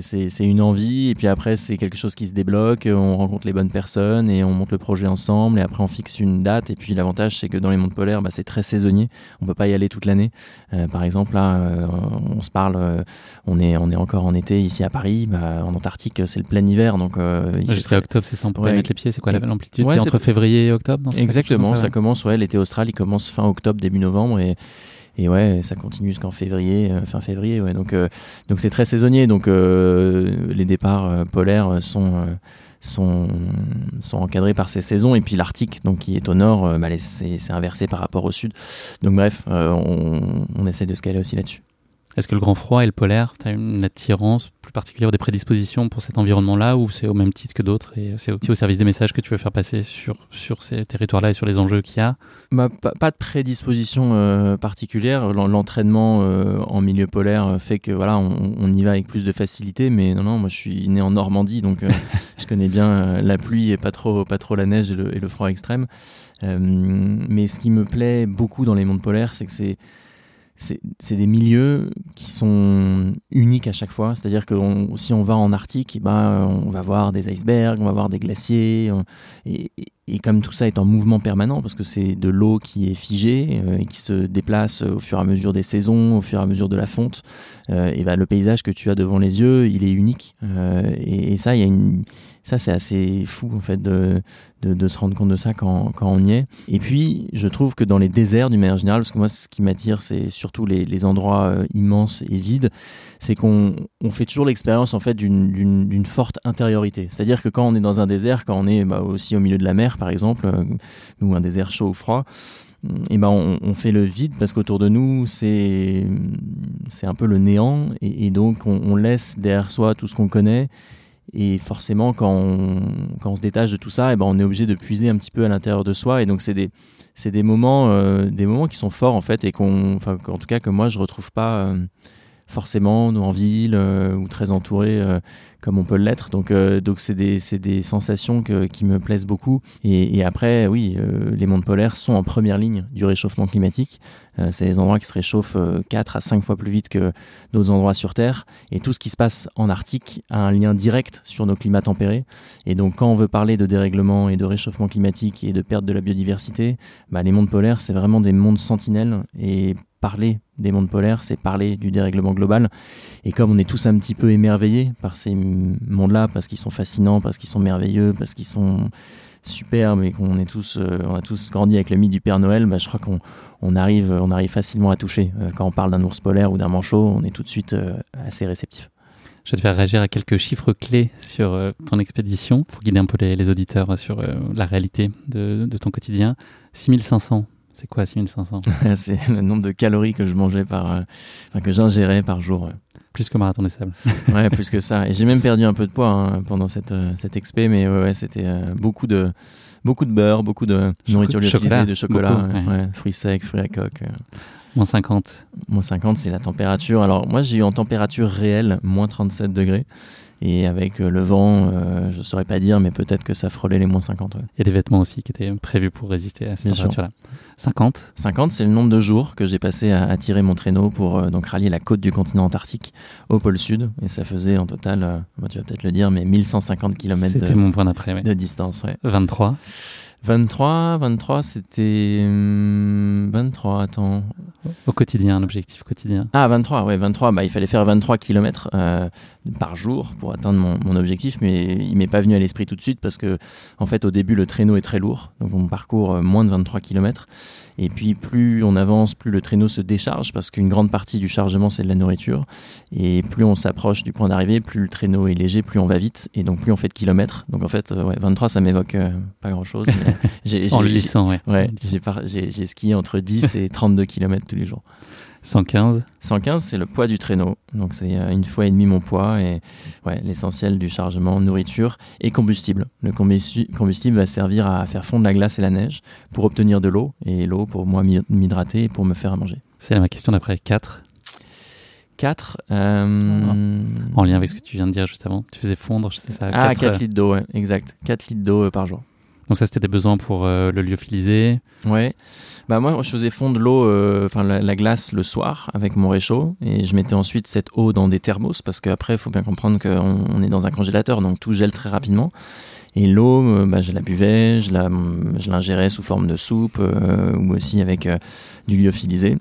c'est une envie, et puis après, c'est quelque chose qui se débloque, on rencontre les bonnes personnes, et on monte le projet ensemble, et après, on fixe une date. Et puis, l'avantage, c'est que dans les mondes polaires, bah, c'est très saisonnier. On peut pas y aller toute l'année. Euh, par exemple, là, euh, on se parle, euh, on, est, on est encore en été ici à Paris. Bah, en Antarctique, c'est le plein hiver. Donc, Jusqu'à octobre, c'est ça, on peut pas mettre les pieds. C'est quoi l'amplitude? C'est entre février et octobre Exactement, ça, ça commence, ouais, l'été austral, il commence fin octobre, début novembre. Et, et ouais, ça continue jusqu'en février, euh, fin février. Ouais. Donc, euh, donc c'est très saisonnier. Donc, euh, les départs polaires sont sont, sont encadrés par ces saisons et puis l'Arctique donc qui est au nord bah, c'est inversé par rapport au sud donc bref on, on essaie de se caler aussi là-dessus est-ce que le grand froid et le polaire, tu as une attirance plus particulière, des prédispositions pour cet environnement-là, ou c'est au même titre que d'autres Et c'est aussi au service des messages que tu veux faire passer sur, sur ces territoires-là et sur les enjeux qu'il y a bah, pas, de prédisposition euh, particulière. L'entraînement euh, en milieu polaire fait que voilà, on, y va avec plus de facilité. Mais non, non, moi je suis né en Normandie, donc euh, je connais bien la pluie et pas trop, pas trop la neige et le, et le froid extrême. mais ce qui me plaît beaucoup dans les mondes polaires, c'est que c'est c'est des milieux qui sont uniques à chaque fois. C'est-à-dire que si on va en Arctique, eh ben, on va voir des icebergs, on va voir des glaciers. et, comme tout ça est en mouvement permanent, parce que c'est de l'eau qui est figée euh, et qui se déplace au fur et à mesure des saisons, au fur et à mesure de la fonte, euh, et ben, le paysage que tu as devant les yeux, il est unique. Euh, et, et, ça, il y a une ça, c'est assez fou en fait de, de, se rendre compte de ça quand, quand, on y est. Et puis, je trouve que dans les déserts, d'une manière générale, parce que moi, ce qui m'attire, c'est surtout les, endroits euh, immenses et vides, c'est qu'on on fait toujours l'expérience en fait d'une forte intériorité. C'est-à-dire que quand on est dans un désert, quand on est bah, aussi au milieu de la mer, par exemple, euh, ou un désert chaud ou froid, et ben on, fait le vide parce qu'autour de nous c'est c'est un peu le néant et, donc on, on, laisse derrière soi tout ce qu'on connaît et forcément, quand on, quand on se détache de tout ça, et eh ben on est obligé de puiser un petit peu à l'intérieur de soi. Et donc, c'est des, c'est des moments, euh, des moments qui sont forts en fait, et qu'on, en tout cas que moi je retrouve pas euh, forcément en ville euh, ou très entouré euh, comme on peut l'être. Donc, euh, donc c'est des, des, sensations que, qui me plaisent beaucoup. Et, et après, oui, les mondes polaires sont en première ligne du réchauffement climatique. c'est des endroits qui se réchauffent 4 à 5 fois plus vite que d'autres endroits sur Terre. Et tout ce qui se passe en Arctique a un lien direct sur nos climats tempérés. Et donc, quand on veut parler de dérèglement et de réchauffement climatique et de perte de la biodiversité, bah, les mondes polaires, c'est vraiment des mondes sentinelles. Et parler des mondes polaires, c'est parler du dérèglement global. Et comme on est tous un petit peu émerveillés par ces mondes-là, parce qu'ils sont fascinants, parce qu'ils sont merveilleux, parce qu'ils sont superbes et qu'on est tous, euh, on a tous grandi avec le mythe du Père Noël, bah, je crois qu'on on arrive, on arrive facilement à toucher. Euh, quand on parle d'un ours polaire ou d'un manchot, on est tout de suite euh, assez réceptif. Je vais te faire réagir à quelques chiffres clés sur ton expédition pour guider un peu les, auditeurs sur la réalité de ton quotidien. 6500 c'est quoi 6500 C'est le nombre de calories que je mangeais par, euh, que j'ingérais par jour. Plus que marathon des sables. ouais, plus que ça. Et j'ai même perdu un peu de poids hein, pendant cette, euh, cette expé, mais ouais, c'était euh, beaucoup de beaucoup de beurre, beaucoup de nourriture lyophilisée, de chocolat, fruits secs, fruits à coque. Moins 50. Moins 50, c'est la température. Alors moi, j'ai eu en température réelle moins 37 degrés. Et avec euh, le vent, euh, je ne saurais pas dire, mais peut-être que ça frôlait les moins 50. Il y a des vêtements aussi qui étaient prévus pour résister à cette température-là. 50 50, c'est le nombre de jours que j'ai passé à, tirer mon traîneau pour euh, donc rallier la côte du continent antarctique au pôle sud. Et ça faisait en total, tu vas peut-être le dire, mais 1150 km de, mon point d'après, de distance. Ouais. 23 23, 23, c'était 23, hum, attends. Au quotidien, un objectif quotidien. Ah, 23, ouais, 23. Bah, il fallait faire 23 km par jour pour atteindre mon, mon objectif, mais il m'est pas venu à l'esprit tout de suite parce que, en fait, au début, le traîneau est très lourd. Donc, on parcourt moins de 23 km. Et puis plus on avance, plus le traîneau se décharge parce qu'une grande partie du chargement c'est de la nourriture. Et plus on s'approche du point d'arrivée, plus le traîneau est léger, plus on va vite et donc plus on fait de kilomètres. Donc en fait, ouais, 23 ça m'évoque pas grand chose. en le lissant, ouais. ouais j'ai skié entre 10 et 32 km tous les jours. 115 115, c'est le poids du traîneau. Donc c'est euh, une fois et demi mon poids et ouais, l'essentiel du chargement, nourriture et combustible. Le combustible va servir à faire fondre la glace et la neige pour obtenir de l'eau et l'eau pour moi m'hydrater et pour me faire à manger. C'est ma question d'après 4. 4. Euh, en lien avec ce que tu viens de dire juste avant. Tu faisais fondre, je sais ça. Ah, 4, litres d'eau, ouais, exact. 4 litres d'eau euh, par jour. Donc ça, c'était des besoins pour le lyophilisé Ouais. Bah moi, je faisais fondre l'eau, euh, enfin la, glace le soir avec mon réchaud et je mettais ensuite cette eau dans des thermos parce qu'après, il faut bien comprendre qu'on on est dans un congélateur, donc tout gèle très rapidement. Et l'eau, euh, bah, je la buvais, je l'ingérais sous forme de soupe euh, ou aussi avec du lyophilisé.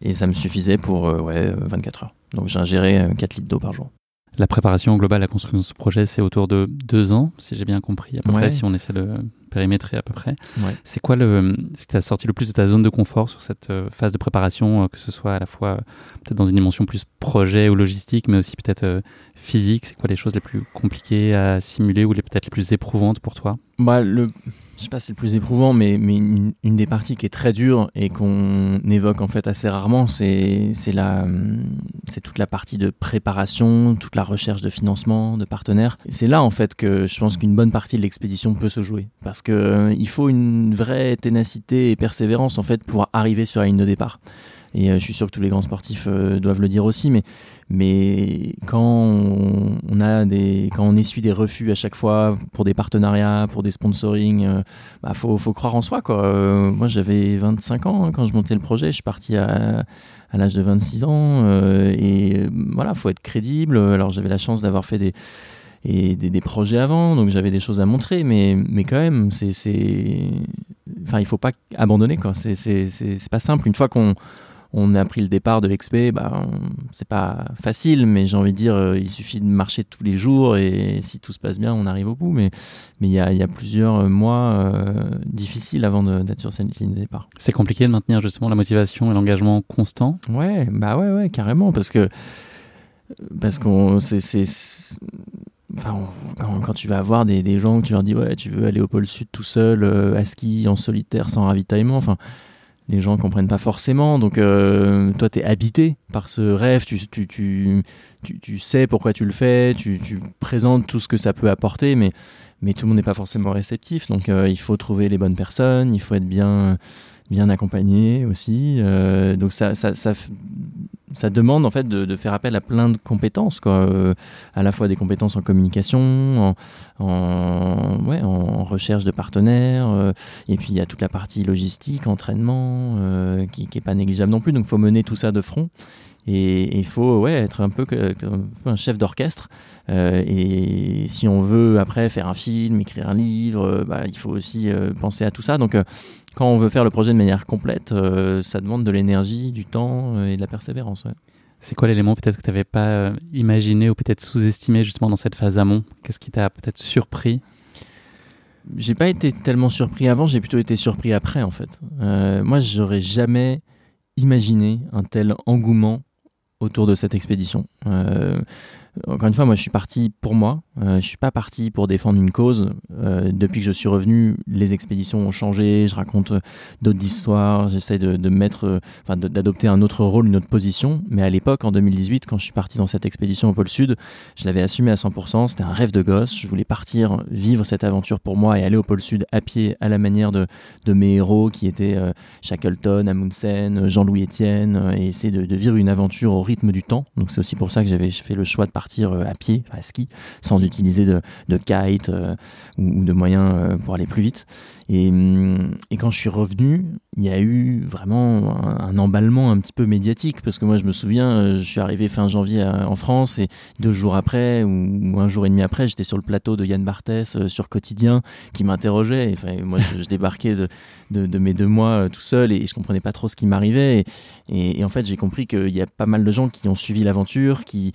et ça me suffisait pour ouais, 24 heures. Donc j'ingérais 4 litres d'eau par jour. La préparation globale à la construction de ce projet, c'est autour de deux ans, si j'ai bien compris, à peu près, si on essaie de périmétrer à peu près. C'est quoi le, ce qui t'a sorti le plus de ta zone de confort sur cette euh, phase de préparation, euh, que ce soit à la fois euh, peut-être dans une dimension plus projet ou logistique, mais aussi peut-être physique? C'est quoi les choses les plus compliquées à simuler ou les peut-être les plus éprouvantes pour toi? Bah, le, je sais pas si c'est le plus éprouvant, mais, mais une, des parties qui est très dure et qu'on évoque en fait assez rarement, c'est c'est toute la partie de préparation, toute la recherche de financement, de partenaires. C'est là en fait que je pense qu'une bonne partie de l'expédition peut se jouer, parce que euh, il faut une vraie ténacité et persévérance en fait pour arriver sur la ligne de départ. Et euh, je suis sûr que tous les grands sportifs euh, doivent le dire aussi, mais, mais quand on, a des, quand on essuie des refus à chaque fois pour des partenariats, pour des sponsoring, il bah, faut, faut, croire en soi. Quoi. moi, j'avais 25 ans hein, quand je montais le projet. Je suis parti à, à l'âge de 26 ans. et voilà, faut être crédible. Alors, j'avais la chance d'avoir fait des et des, projets avant, donc j'avais des choses à montrer, mais, mais quand même, c'est, enfin, il faut pas abandonner, quoi. C'est, c'est, pas simple. Une fois qu'on on a pris le départ de l'expé, bah, c'est pas facile, mais j'ai envie de dire, euh, il suffit de marcher tous les jours et si tout se passe bien, on arrive au bout. Mais mais il y a, y a, plusieurs mois euh, difficiles avant d'être sur cette ligne de départ. C'est compliqué de maintenir justement la motivation et l'engagement constant? Ouais, bah ouais, ouais, carrément, parce que parce qu'on c'est Enfin, quand, tu vas avoir des, des, gens que tu leur dis ouais tu veux aller au pôle sud tout seul euh, à ski en solitaire sans ravitaillement enfin les gens comprennent pas forcément. Donc euh, toi tu es habité par ce rêve. Tu, tu, tu, tu, sais pourquoi tu le fais. Tu, présentes tout ce que ça peut apporter mais mais tout le monde n'est pas forcément réceptif. Donc euh, il faut trouver les bonnes personnes. Il faut être bien bien accompagné aussi. Euh, donc ça, ça, ça, ça, demande en fait de, de, faire appel à plein de compétences, quoi. Euh, à la fois des compétences en communication, en, en, ouais, en recherche de partenaires, euh, et puis il y a toute la partie logistique, entraînement, euh, qui, qui est pas négligeable non plus. Donc il faut mener tout ça de front. Et il faut ouais, être un peu, un chef d'orchestre. Euh, et si on veut après faire un film, écrire un livre, bah, il faut aussi penser à tout ça. Donc quand on veut faire le projet de manière complète, euh, ça demande de l'énergie, du temps euh, et de la persévérance. C'est quoi l'élément peut-être que tu n'avais pas euh, imaginé ou peut-être sous-estimé justement dans cette phase amont? Qu'est-ce qui t'a peut-être surpris? J'ai pas été tellement surpris avant, j'ai plutôt été surpris après en fait. moi, j'aurais jamais imaginé un tel engouement autour de cette expédition encore une fois, moi, je suis parti pour moi. Euh, je suis pas parti pour défendre une cause. Euh, depuis que je suis revenu, les expéditions ont changé. Je raconte euh, d'autres histoires. J'essaie de, mettre, enfin, d'adopter un autre rôle, une autre position. Mais à l'époque, en 2018, quand je suis parti dans cette expédition au pôle Sud, je l'avais assumé à 100%. C'était un rêve de gosse. Je voulais partir, vivre cette aventure pour moi et aller au pôle Sud à pied, à la manière de, mes héros qui étaient Shackleton, Amundsen, Jean-Louis Etienne, et essayer de, de vivre une aventure au rythme du temps. Donc c'est aussi pour ça que j'avais fait le choix de partir à pied, à ski, sans utiliser de, de kite ou, de moyens pour aller plus vite. Hum, et, quand je suis revenu, il y a eu vraiment un, emballement un petit peu médiatique, parce que moi je me souviens, euh, je suis arrivé fin janvier en France, et deux jours après, ou, un jour et demi après, j'étais sur le plateau de Yann Barthès euh, sur Quotidien, qui m'interrogeait. Moi je, débarquais de, mes deux mois euh, tout seul, et je comprenais pas trop ce qui m'arrivait. Et, en fait, j'ai compris qu'il y a pas mal de gens qui ont suivi l'aventure, qui,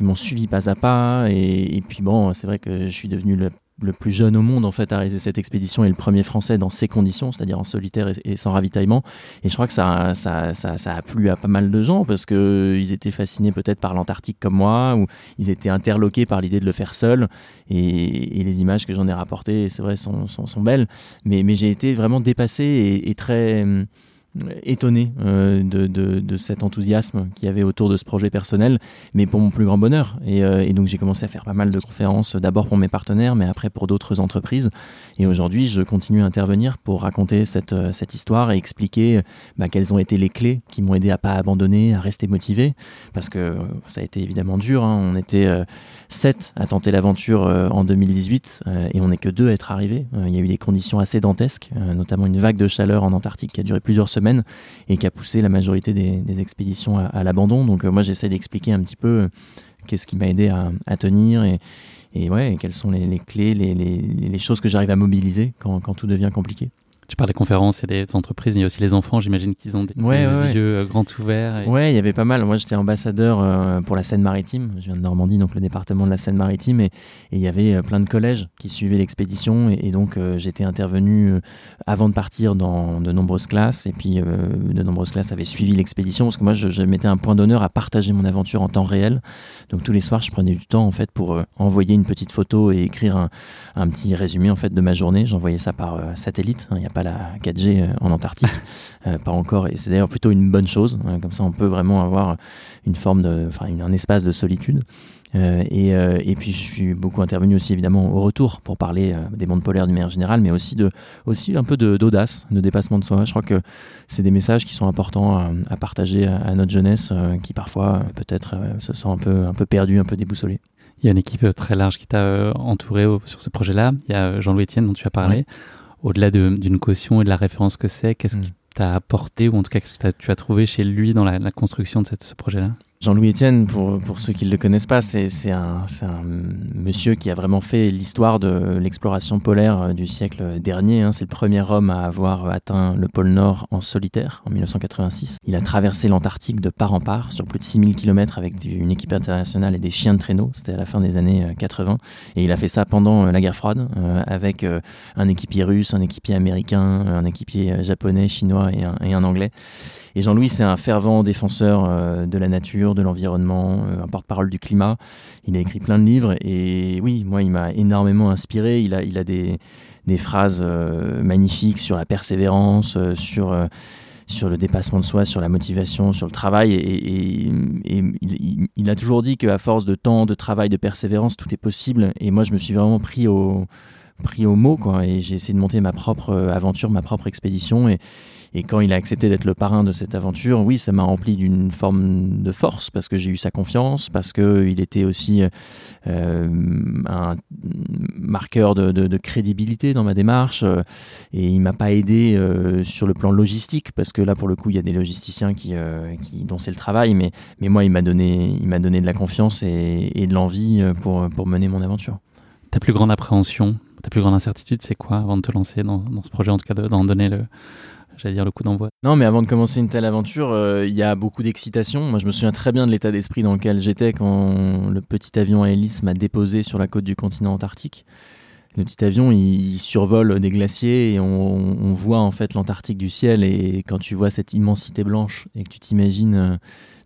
m'ont suivi pas à pas. Et puis bon, c'est vrai que je suis devenu le le plus jeune au monde en fait à réaliser cette expédition et le premier français dans ces conditions, c'est-à-dire en solitaire et, sans ravitaillement. Et je crois que ça, ça, ça, a plu à pas mal de gens parce que ils étaient fascinés peut-être par l'Antarctique comme moi ou ils étaient interloqués par l'idée de le faire seul. Et, les images que j'en ai rapportées, c'est vrai, sont, sont, belles. Mais, j'ai été vraiment dépassé et très étonné euh, de, de, cet enthousiasme qu'il y avait autour de ce projet personnel, mais pour mon plus grand bonheur. Et, euh, et donc j'ai commencé à faire pas mal de conférences, d'abord pour mes partenaires, mais après pour d'autres entreprises. Et aujourd'hui, je continue à intervenir pour raconter cette, euh, cette histoire et expliquer bah, quelles ont été les clés qui m'ont aidé à pas abandonner, à rester motivé, parce que ça a été évidemment dur. Hein. On était sept à tenter l'aventure en 2018 et on n'est que deux à être arrivés. il y a eu des conditions assez dantesques, notamment une vague de chaleur en Antarctique qui a duré plusieurs semaines et qui a poussé la majorité des, expéditions à, l'abandon. Donc euh, moi j'essaie d'expliquer un petit peu euh, qu'est-ce qui m'a aidé à, tenir et, ouais, quelles sont les, clés, les, choses que j'arrive à mobiliser quand tout devient compliqué. Tu parles des conférences et des entreprises, mais il y a aussi les enfants, j'imagine qu'ils ont des, yeux euh, grands ouverts. Ouais, il y avait pas mal. Moi, j'étais ambassadeur euh, pour la Seine-Maritime. Je viens de Normandie, donc le département de la Seine-Maritime. Et, il y avait euh, plein de collèges qui suivaient l'expédition. Et, donc, j'étais intervenu avant de partir dans de nombreuses classes. Et puis, de nombreuses classes avaient suivi l'expédition. Parce que moi, je, mettais un point d'honneur à partager mon aventure en temps réel. Donc, tous les soirs, je prenais du temps, en fait, pour envoyer une petite photo et écrire un, un, petit résumé, en fait, de ma journée. J'envoyais ça par satellite. Il n'y a pas la 4G euh, en Antarctique, euh, pas encore. Et c'est d'ailleurs plutôt une bonne chose. Hein. comme ça, on peut vraiment avoir une forme de, enfin, un espace de solitude. Euh, et, et, puis je suis beaucoup intervenu aussi évidemment au retour pour parler des mondes polaires d'une manière générale, mais aussi de aussi un peu d'audace, de, dépassement de soi. Je crois que c'est des messages qui sont importants à, partager à, notre jeunesse, qui parfois peut-être se sent un peu un peu perdu, un peu déboussolé. Il y a une équipe très large qui t'a entouré sur ce projet-là. Il y a Jean-Louis Etienne dont tu as parlé au-delà d'une caution et de la référence que c'est, qu'est-ce qui mm. t'a apporté ou en tout cas qu'est-ce que tu as trouvé chez lui dans la, construction de ce projet-là? Jean-Louis Etienne, pour, pour ceux qui ne le connaissent pas, c'est un, un, monsieur qui a vraiment fait l'histoire de l'exploration polaire euh, du siècle dernier. Hein. C'est le premier homme à avoir atteint le pôle Nord en solitaire en 1986. Il a traversé l'Antarctique de part en part sur plus de 6000 km avec une équipe internationale et des chiens de traîneau. C'était à la fin des années 80. Euh, et il a fait ça pendant euh, la guerre froide avec un équipier russe, un équipier américain, un équipier japonais, chinois et un, et un anglais. Et Jean-Louis, c'est un fervent défenseur euh, de la nature, de l'environnement, euh, un porte-parole du climat. Il a écrit plein de livres et oui, moi, il m'a énormément inspiré. Il a, il a des, des phrases euh, magnifiques sur la persévérance, sur sur le dépassement de soi, sur la motivation, sur le travail. Et, il, a toujours dit qu'à force de temps, de travail, de persévérance, tout est possible. Et moi, je me suis vraiment pris au, pris au mot, quoi. Et j'ai essayé de monter ma propre aventure, ma propre expédition. Et, et quand il a accepté d'être le parrain de cette aventure, oui, ça m'a rempli d'une forme de force parce que j'ai eu sa confiance, parce qu'il était aussi euh, un marqueur de, crédibilité dans ma démarche. Euh, et il m'a pas aidé euh, sur le plan logistique parce que là, pour le coup, il y a des logisticiens qui, dont c'est le travail. Mais, mais moi, il m'a donné, donné de la confiance et, de l'envie pour, pour mener mon aventure. Ta plus grande appréhension, ta plus grande incertitude, c'est quoi avant de te lancer dans ce projet, en tout cas d'en donner le, j'allais dire le coup d'envoi. Non, mais avant de commencer une telle aventure, euh, il y a beaucoup d'excitation. Moi, je me souviens très bien de l'état d'esprit dans lequel j'étais quand le petit avion à hélice m'a déposé sur la côte du continent antarctique. Le petit avion, il, survole des glaciers et on, voit en fait l'Antarctique du ciel. Et quand tu vois cette immensité blanche et que tu t'imagines euh,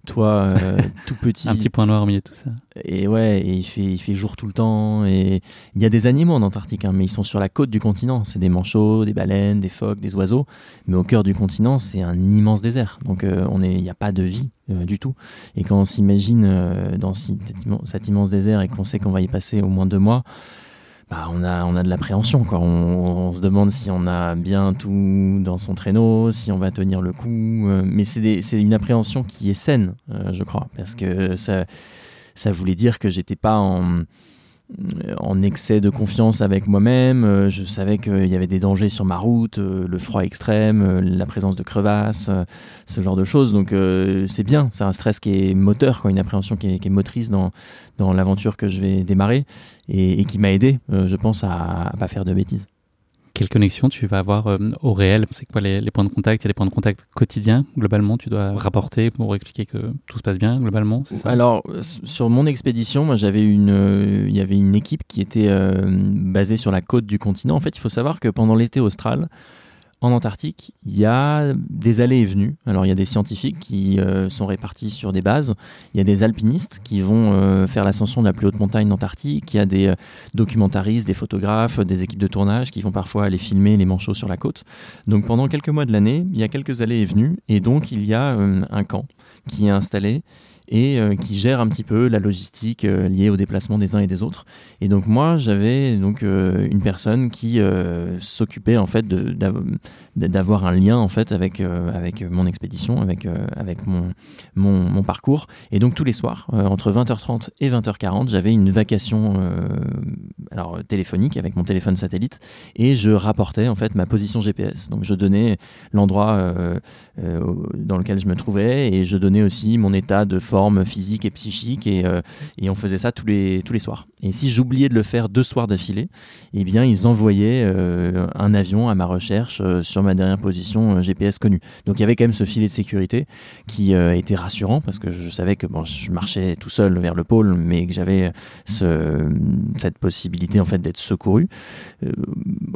toi, euh, tout petit. Un petit point noir au milieu de tout ça. Et ouais, et il, fait, il fait jour tout le temps. Et il y a des animaux en Antarctique, hein, mais ils sont sur la côte du continent. C'est des manchots, des baleines, des phoques, des oiseaux. Mais au cœur du continent, c'est un immense désert. Donc euh, il n'y a pas de vie euh, du tout. Et quand on s'imagine dans cet immense désert et qu'on sait qu'on va y passer au moins deux mois, bah, on, a, on a de l'appréhension. Quoi. On, se demande si on a bien tout dans son traîneau, si on va tenir le coup. Euh, mais c'est une appréhension qui est saine, euh, je crois, parce que ça, ça voulait dire que j'étais pas en en excès de confiance avec moi-même. Euh, je savais qu'il y avait des dangers sur ma route, euh, le froid extrême, euh, la présence de crevasses, ce genre de choses. Donc c'est bien, c'est un stress qui est moteur, quoi, une appréhension qui est, motrice dans, dans l'aventure que je vais démarrer et, qui m'a aidé, je pense, à ne pas faire de bêtises quelle connexion tu vas avoir euh, au réel? C'est quoi les, points de contact? Il y points de contact quotidiens, globalement, tu dois rapporter pour expliquer que tout se passe bien, globalement Alors, sur mon expédition, moi, j'avais une, euh, il y avait une équipe qui était euh, basée sur la côte du continent. En fait, il faut savoir que pendant l'été austral, en Antarctique, il y a des allées et venues. Alors il y a des scientifiques qui euh, sont répartis sur des bases, il y a des alpinistes qui vont euh, faire l'ascension de la plus haute montagne d'Antarctique, il y a des euh, documentaristes, des photographes, des équipes de tournage qui vont parfois aller filmer les manchots sur la côte. Donc pendant quelques mois de l'année, il y a quelques allées et venues et donc il y a un camp qui est installé et euh, qui gère un petit peu la logistique euh, liée au déplacement des uns et des autres. Et donc moi, j'avais donc euh, une personne qui s'occupait en fait d'avoir un lien en fait avec avec mon expédition, avec avec mon, mon, parcours. Et donc tous les soirs, entre 20h30 et 20h40, j'avais une vacation alors téléphonique avec mon téléphone satellite et je rapportais en fait ma position GPS. Donc je donnais l'endroit dans lequel je me trouvais et je donnais aussi mon état de forme physique et psychique et, euh, et, on faisait ça tous les, tous les soirs. Et si j'oubliais de le faire deux soirs d'affilée, eh bien ils envoyaient euh, un avion à ma recherche euh, sur ma dernière position GPS connue. Donc il y avait quand même ce filet de sécurité qui était rassurant parce que je savais que bon, je marchais tout seul vers le pôle mais que j'avais ce, cette possibilité en fait d'être secouru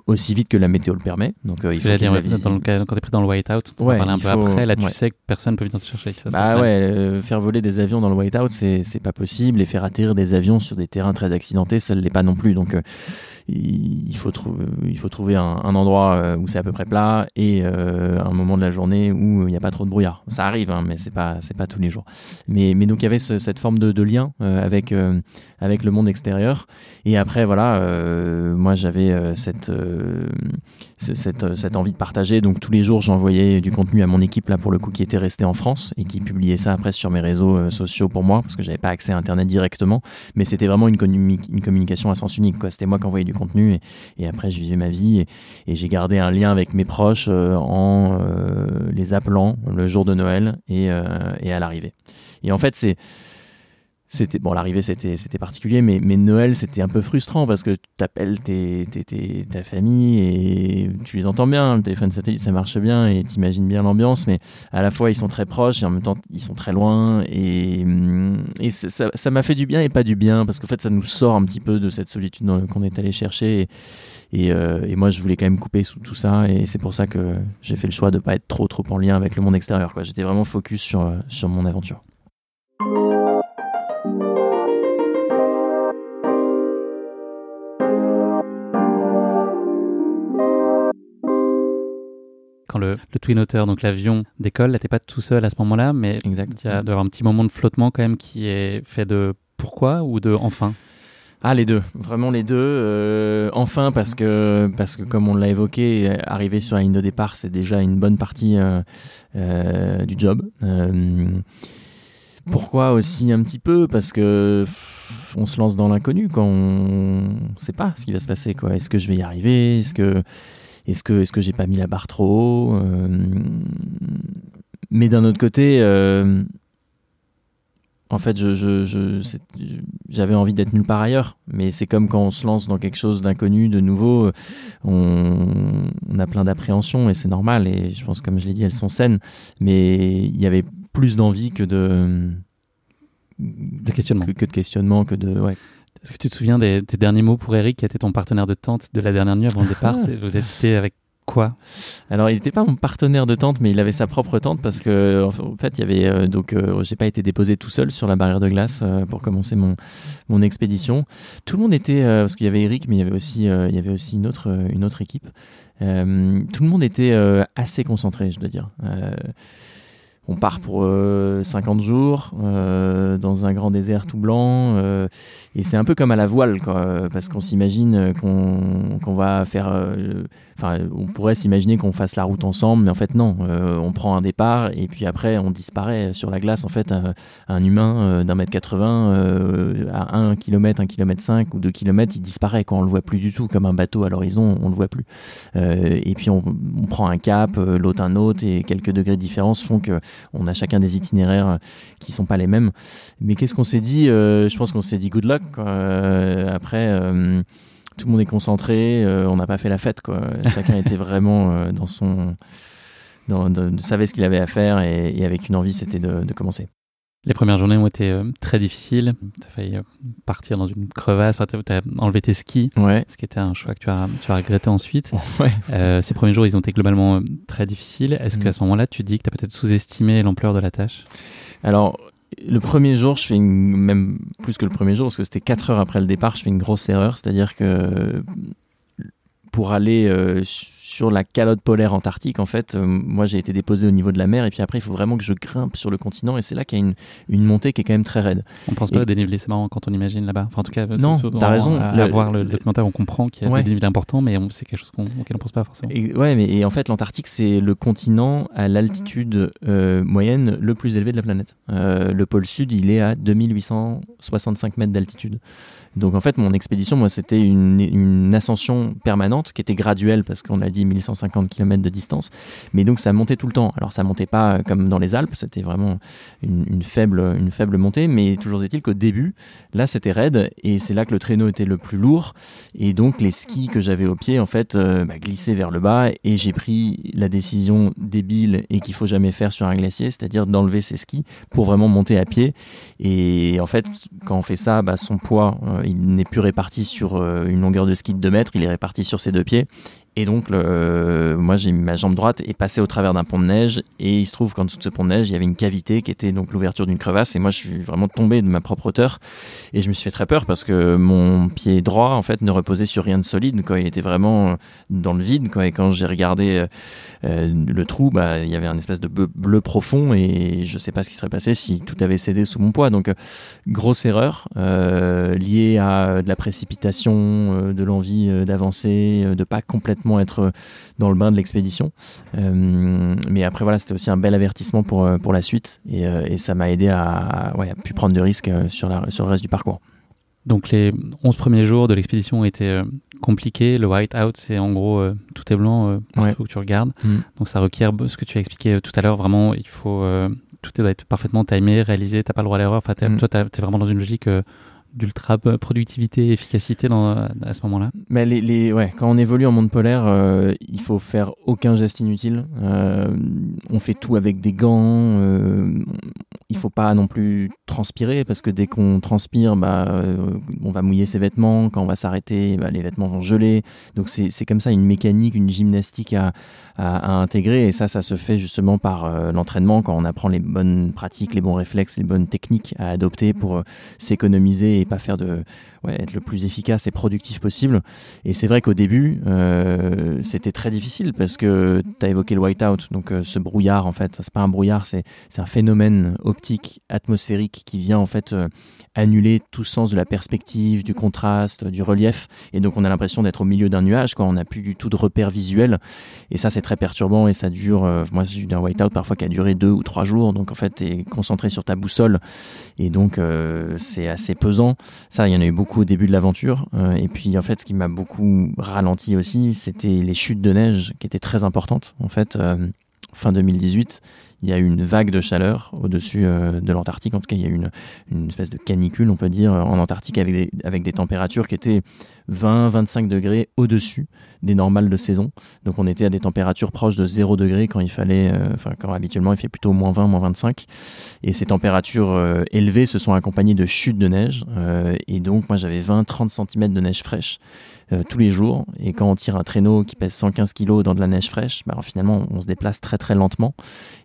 aussi vite que la météo le permet. Donc il faut dire, dans le quand tu es pris dans le whiteout, on va parler un peu après, là tu sais que personne ne peut venir te chercher. Ça bah ouais, faire voler des avions dans le whiteout, c'est pas possible. Et faire atterrir des avions sur des terrains très accidentés, ça ne l'est pas non plus. Donc, euh, il faut, il faut trouver un, endroit euh, où c'est à peu près plat et euh, un moment de la journée où il n'y a pas trop de brouillard. Ça arrive, hein, mais c'est pas, pas tous les jours. Mais, mais donc il y avait cette forme de, lien avec, avec le monde extérieur. Et après, voilà, moi j'avais cette, cette, cette, envie de partager. Donc tous les jours, j'envoyais du contenu à mon équipe, là pour le coup, qui était restée en France et qui publiait ça après sur mes réseaux euh, sociaux pour moi, parce que j'avais pas accès à Internet directement. Mais c'était vraiment une, une, communication à sens unique. C'était moi qui envoyais du contenu et, et, après, je vivais ma vie. Et, j'ai gardé un lien avec mes proches euh, en euh, les appelant le jour de Noël et, et à l'arrivée. Et en fait, c'est c'était bon l'arrivée c'était c'était particulier mais mais Noël c'était un peu frustrant parce que tu appelles tes, tes, ta famille et tu les entends bien le téléphone satellite ça marche bien et t'imagines bien l'ambiance mais à la fois ils sont très proches et en même temps ils sont très loin et, et ça m'a fait du bien et pas du bien parce qu'en fait ça nous sort un petit peu de cette solitude qu'on est allé chercher et, euh, et, moi je voulais quand même couper sous tout ça et c'est pour ça que j'ai fait le choix de pas être trop trop en lien avec le monde extérieur quoi. J'étais vraiment focus sur sur mon aventure quand le, Twin Otter, donc l'avion, décolle, là, t'es pas tout seul à ce moment-là, mais il y a un petit moment de flottement quand même qui est fait de pourquoi ou de enfin? Ah les deux, vraiment les deux. Euh, enfin parce que parce que comme on l'a évoqué, arriver sur la ligne de départ c'est déjà une bonne partie euh, euh, du job. pourquoi aussi un petit peu? Parce que on se lance dans l'inconnu quand on ne sait pas ce qui va se passer quoi. Est-ce que je vais y arriver? Est-ce que est-ce que est-ce que j'ai pas mis la barre trop haut euh, Mais d'un autre côté, euh, en fait, je, j'avais envie d'être nulle part ailleurs. Mais c'est comme quand on se lance dans quelque chose d'inconnu, de nouveau, on, a plein d'appréhensions et c'est normal. Et je pense, comme je l'ai dit, elles sont saines. Mais il y avait plus d'envie que de de questionnement, que, de questionnement, que de ouais. Est-ce que tu te souviens des, derniers mots pour Eric, qui était ton partenaire de tente de la dernière nuit avant le départ? Ah. Vous étiez avec quoi? Alors, il n'était pas mon partenaire de tente, mais il avait sa propre tente parce que, en fait, il y avait euh, donc, euh, j'ai pas été déposé tout seul sur la barrière de glace euh, pour commencer mon mon expédition. Tout le monde était parce qu'il y avait Eric, mais il y avait aussi il y avait aussi une autre une autre équipe. tout le monde était assez concentré, je dois dire on part pour 50 jours dans un grand désert tout blanc et c'est un peu comme à la voile quoi, parce qu'on s'imagine qu'on va faire enfin on pourrait s'imaginer qu'on fasse la route ensemble mais en fait non on prend un départ et puis après on disparaît sur la glace en fait un, humain d'un mètre 80 à 1 km 1 km 5 ou 2 km il disparaît quand on le voit plus du tout comme un bateau à l'horizon on le voit plus. Et puis on, on prend un cap l'autre un autre et quelques degrés de différence font que on a chacun des itinéraires euh, qui sont pas les mêmes. Mais qu'est-ce qu'on s'est dit euh, Je pense qu'on s'est dit good luck. Euh, après, tout le monde est concentré. on n'a pas fait la fête. Quoi. Chacun était vraiment dans son, dans, savait ce qu'il avait à faire et, avec une envie, c'était de commencer. Les premières journées ont été euh, très difficiles. Tu as failli euh, partir dans une crevasse, tu as, enlevé tes skis, ce qui était un choix que tu as, tu as regretté ensuite. Euh, ces premiers jours, ils ont été globalement très difficiles. Est-ce mm. qu'à ce moment-là, tu dis que tu as peut-être sous-estimé l'ampleur de la tâche? Alors, le premier jour, je fais même plus que le premier jour, parce que c'était 4 heures après le départ, je fais une grosse erreur. C'est-à-dire que pour aller sur la calotte polaire antarctique, en fait, euh, moi j'ai été déposé au niveau de la mer et puis après il faut vraiment que je grimpe sur le continent et c'est là qu'il y a une, une, montée qui est quand même très raide. On pense pas au dénivelé, c'est marrant quand on imagine là-bas. Enfin, en tout cas, non, t'as raison. À, voir le documentaire, on comprend qu'il y a des dénivelés importants, mais c'est quelque chose qu'on, auquel on pense pas forcément. Et, ouais, mais et en fait l'Antarctique c'est le continent à l'altitude euh, moyenne le plus élevé de la planète. Euh, le pôle sud il est à 2865 mètres d'altitude. Donc en fait, mon expédition, moi, c'était une, ascension permanente qui était graduelle parce qu'on a dit 1150 km de distance. Mais donc ça montait tout le temps. Alors ça montait pas euh, comme dans les Alpes, c'était vraiment une, faible, une faible montée. Mais toujours est-il qu'au début, là, c'était raide et c'est là que le traîneau était le plus lourd. Et donc les skis que j'avais au pied, en fait, euh, bah, glissaient vers le bas et j'ai pris la décision débile et qu'il faut jamais faire sur un glacier, c'est-à-dire d'enlever ses skis pour vraiment monter à pied. Et en fait, quand on fait ça, bah, son poids euh, il n'est plus réparti sur euh, une longueur de ski de 2 mètres, il est réparti sur ses deux pieds. Et donc, le, euh, moi, j'ai ma jambe droite est passée au travers d'un pont de neige. Et il se trouve qu'en dessous de ce pont de neige, il y avait une cavité qui était donc l'ouverture d'une crevasse. Et moi, je suis vraiment tombé de ma propre hauteur. Et je me suis fait très peur parce que mon pied droit, en fait, ne reposait sur rien de solide. Quoi. Il était vraiment dans le vide. Quoi. Et quand j'ai regardé euh, le trou, bah, il y avait un espèce de bleu, profond. Et je ne sais pas ce qui serait passé si tout avait cédé sous mon poids. Donc, euh, grosse erreur liée à de la précipitation, de l'envie d'avancer, de pas complètement être dans le bain de l'expédition. Euh, mais après, voilà, c'était aussi un bel avertissement pour, euh, pour la suite et, euh, et ça m'a aidé à, ouais, à plus prendre de risques sur, la, sur le reste du parcours. Donc les 11 premiers jours de l'expédition ont été compliqués. Le white-out, c'est en gros tout est blanc partout où tu regardes. Mm. Donc ça requiert ce que tu as expliqué tout à l'heure. Vraiment, il faut tout doit être parfaitement timé, réalisé. T'as pas le droit à l'erreur. Enfin, mm. toi, tu es vraiment dans une logique d'ultra productivité et efficacité dans, à ce moment-là Mais les, les, ouais, Quand on évolue en monde polaire, euh, il faut faire aucun geste inutile. Euh, on fait tout avec des gants. Euh, il faut pas non plus transpirer parce que dès qu'on transpire, bah, euh, on va mouiller ses vêtements. Quand on va s'arrêter, bah, les vêtements vont geler. Donc c'est comme ça une mécanique, une gymnastique à, à, intégrer. Et ça, ça se fait justement par euh, l'entraînement, quand on apprend les bonnes pratiques, les bons réflexes, les bonnes techniques à adopter pour s'économiser pas faire de, être le plus efficace et productif possible. Et c'est vrai qu'au début, euh, c'était très difficile parce que tu as évoqué le whiteout, donc ce brouillard en fait, c'est pas un brouillard, c'est un phénomène optique atmosphérique qui vient en fait annuler tout sens de la perspective, du contraste, du relief. Et donc on a l'impression d'être au milieu d'un nuage quand on n'a plus du tout de repères visuels. Et ça c'est très perturbant et ça dure, euh, moi j'ai eu un whiteout parfois qui a duré deux ou trois jours. Donc en fait tu es concentré sur ta boussole et donc euh, c'est assez pesant. Ça il y en a eu beaucoup au début de l'aventure. Euh, et puis en fait ce qui m'a beaucoup ralenti aussi c'était les chutes de neige qui étaient très importantes. En fait fin 2018 il y a eu une vague de chaleur au-dessus euh, de l'Antarctique. En tout cas, il y a eu une, une, espèce de canicule, on peut dire, en Antarctique avec des, avec des températures qui étaient 20-25 degrés au-dessus des normales de saison. Donc on était à des températures proches de 0 degré quand il fallait, euh, enfin quand habituellement il fait plutôt moins 20, moins 25. Et ces températures euh, élevées se sont accompagnées de chutes de neige. et donc moi j'avais 20-30 cm de neige fraîche. Tous les jours. Et quand on tire un traîneau qui pèse 115 kg dans de la neige fraîche, bah finalement on se déplace très très lentement.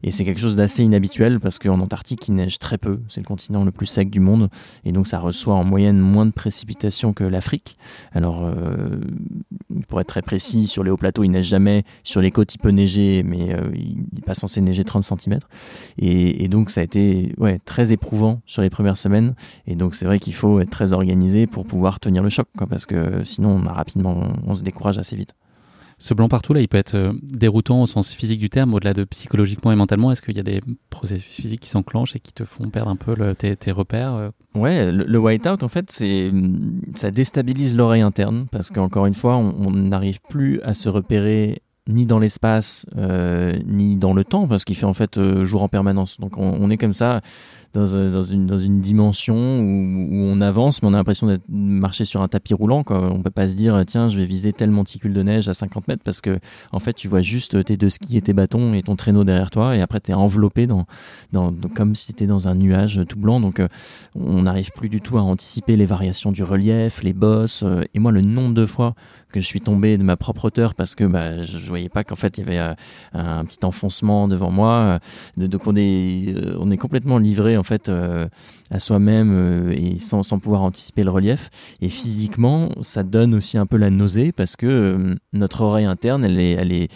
Et c'est quelque chose d'assez inhabituel parce qu'en Antarctique, il neige très peu. C'est le continent le plus sec du monde. Et donc, ça reçoit en moyenne moins de précipitations que l'Afrique. Alors, pour être très précis, sur les hauts plateaux, il neige jamais. Sur les côtes, il peut neiger, mais il n'est pas censé neiger 30 cm. Et, donc, ça a été très éprouvant sur les premières semaines. Et donc, c'est vrai qu'il faut être très organisé pour pouvoir tenir le choc, parce que sinon, on a rapidement, on se décourage assez vite. Ce blanc partout, là, il peut être euh, déroutant au sens physique du terme, au-delà de psychologiquement et mentalement. Est-ce qu'il y a des processus physiques qui s'enclenchent et qui te font perdre un peu tes, repères euh? Ouais, le, white-out, en fait, c'est ça déstabilise l'oreille interne parce qu'encore une fois, on n'arrive plus à se repérer ni dans l'espace, euh, ni dans le temps, parce qu'il fait en fait jour en permanence. Donc on est comme ça dans, dans, une, dans une dimension où, on avance, mais on a l'impression d'être marché sur un tapis roulant. Quoi. On peut pas se dire, tiens, je vais viser tel monticule de neige à 50 mètres parce que, en fait, tu vois juste tes deux skis et tes bâtons et ton traîneau derrière toi, et après, tu es enveloppé dans, dans, comme si tu étais dans un nuage tout blanc. Donc, euh, on n'arrive plus du tout à anticiper les variations du relief, les bosses. Euh, et moi, le nombre de fois que je suis tombé de ma propre hauteur parce que bah, je voyais pas qu'en fait il y avait euh, un petit enfoncement devant moi. donc on est, on est complètement livré fait à soi-même et sans, pouvoir anticiper le relief. Et physiquement, ça donne aussi un peu la nausée parce que notre oreille interne, elle est, elle est,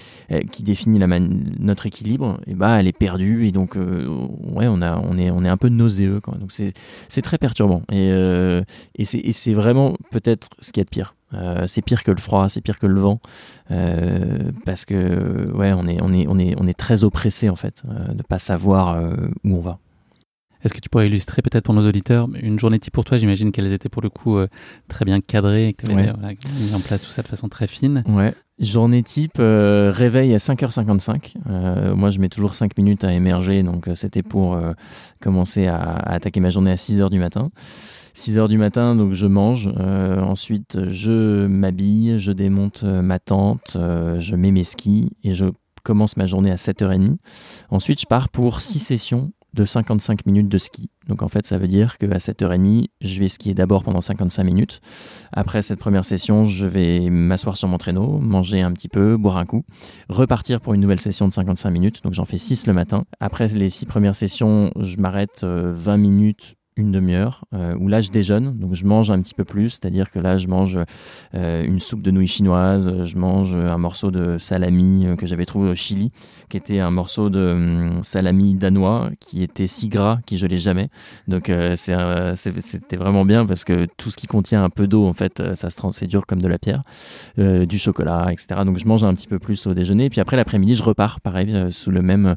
qui définit notre équilibre, et bah elle est perdue et donc ouais on a, on est, on est un peu nauséeux. Donc c'est, très perturbant et, et c'est, vraiment peut-être ce qu'il y a de pire. Euh, c'est pire que le froid, c'est pire que le vent, euh, parce que ouais, on est, on est, on est, on est très oppressé en fait euh, de pas savoir où on va. Est-ce que tu pourrais illustrer peut-être pour nos auditeurs une journée type pour toi? J'imagine qu'elles étaient pour le coup très bien cadrées et que tu avais mis en place tout ça de façon très fine. Ouais. Journée type, réveil à 5h55. moi, je mets toujours 5 minutes à émerger, donc c'était pour commencer à, à, attaquer ma journée à 6h du matin. 6 heures du matin, donc je mange. Euh, ensuite, je m'habille, je démonte euh, ma tente, euh, je mets mes skis et je commence ma journée à 7h30. Ensuite, je pars pour 6 sessions de 55 minutes de ski. Donc en fait, ça veut dire qu'à 7h30, je vais skier d'abord pendant 55 minutes. Après cette première session, je vais m'asseoir sur mon traîneau, manger un petit peu, boire un coup, repartir pour une nouvelle session de 55 minutes. Donc j'en fais 6 le matin. Après les 6 premières sessions, je m'arrête 20 minutes une demi-heure, euh, où là je déjeune, donc je mange un petit peu plus, c'est-à-dire que là je mange euh, une soupe de nouilles chinoises, je mange un morceau de salami euh, que j'avais trouvé au Chili, qui était un morceau de hum, salami danois qui était si gras qu'il gelait jamais. Donc c'était vraiment bien parce que tout ce qui contient un peu d'eau, en fait, ça se c'est dur comme de la pierre, du chocolat, etc. Donc je mange un petit peu plus au déjeuner, puis après l'après-midi je repars, pareil, sous le même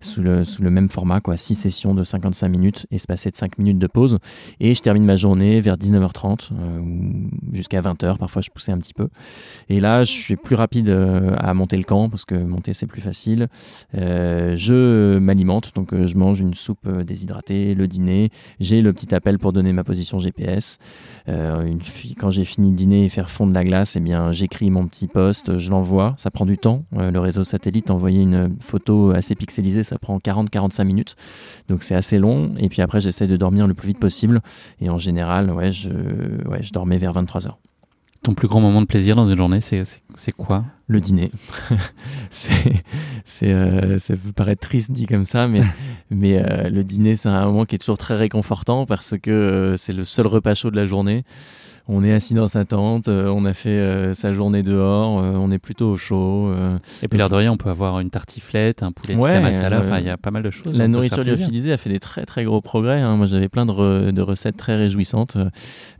sous le, sous le même format, quoi, six sessions de 55 minutes, espacées de 5 minutes de pause. Et je termine ma journée vers 19h30 euh, jusqu'à 20h. Parfois, je poussais un petit peu. Et là, je suis plus rapide euh, à monter le camp parce que monter, c'est plus facile. Euh, je m'alimente, donc je mange une soupe déshydratée, le dîner. J'ai le petit appel pour donner ma position GPS. quand j'ai fini de dîner et faire fondre la glace, et eh bien, j'écris mon petit post, je l'envoie. Ça prend du temps. le réseau satellite, envoyer une photo assez pixelisée, ça prend 40-45 minutes. Donc c'est assez long. Et puis après, j'essaie de dormir le plus vite possible. Et en général, ouais, je, ouais, je dormais vers 23 heures. Ton plus grand moment de plaisir dans une journée, c'est quoi? Le dîner. c'est, euh, ça peut paraître triste dit comme ça, mais, mais euh, le dîner, c'est un moment qui est toujours très réconfortant parce que euh, c'est le seul repas chaud de la journée on est assis dans sa tente, euh, on a fait euh, sa journée dehors, euh, on est plutôt au chaud. et puis l'air de rien, on peut avoir une tartiflette, un poulet ouais, masala, enfin il y a pas mal de choses. La nourriture lyophilisée a fait des très très gros progrès. Hein. Moi j'avais plein de, recettes très réjouissantes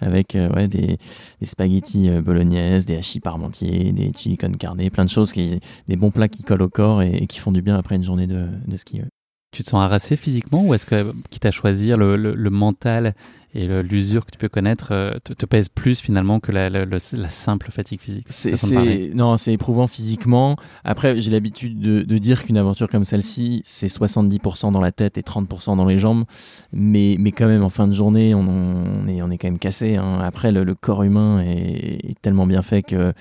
avec ouais, des, spaghettis bolognaises, des hachis parmentiers, des chili con carne, plein de choses, qui, des bons plats qui collent au corps et, qui font du bien après une journée de, ski. Tu te sens harassé physiquement ou est-ce que, quitte à choisir le mental et l'usure que tu peux connaître euh, te, pèse plus finalement que la, la, simple fatigue physique. C'est, non, c'est éprouvant physiquement. Après, j'ai l'habitude de, de, dire qu'une aventure comme celle-ci, c'est 70% dans la tête et 30% dans les jambes. Mais, mais quand même, en fin de journée, on, on est, on est quand même cassé. Hein. Après, le, corps humain est, est, tellement bien fait que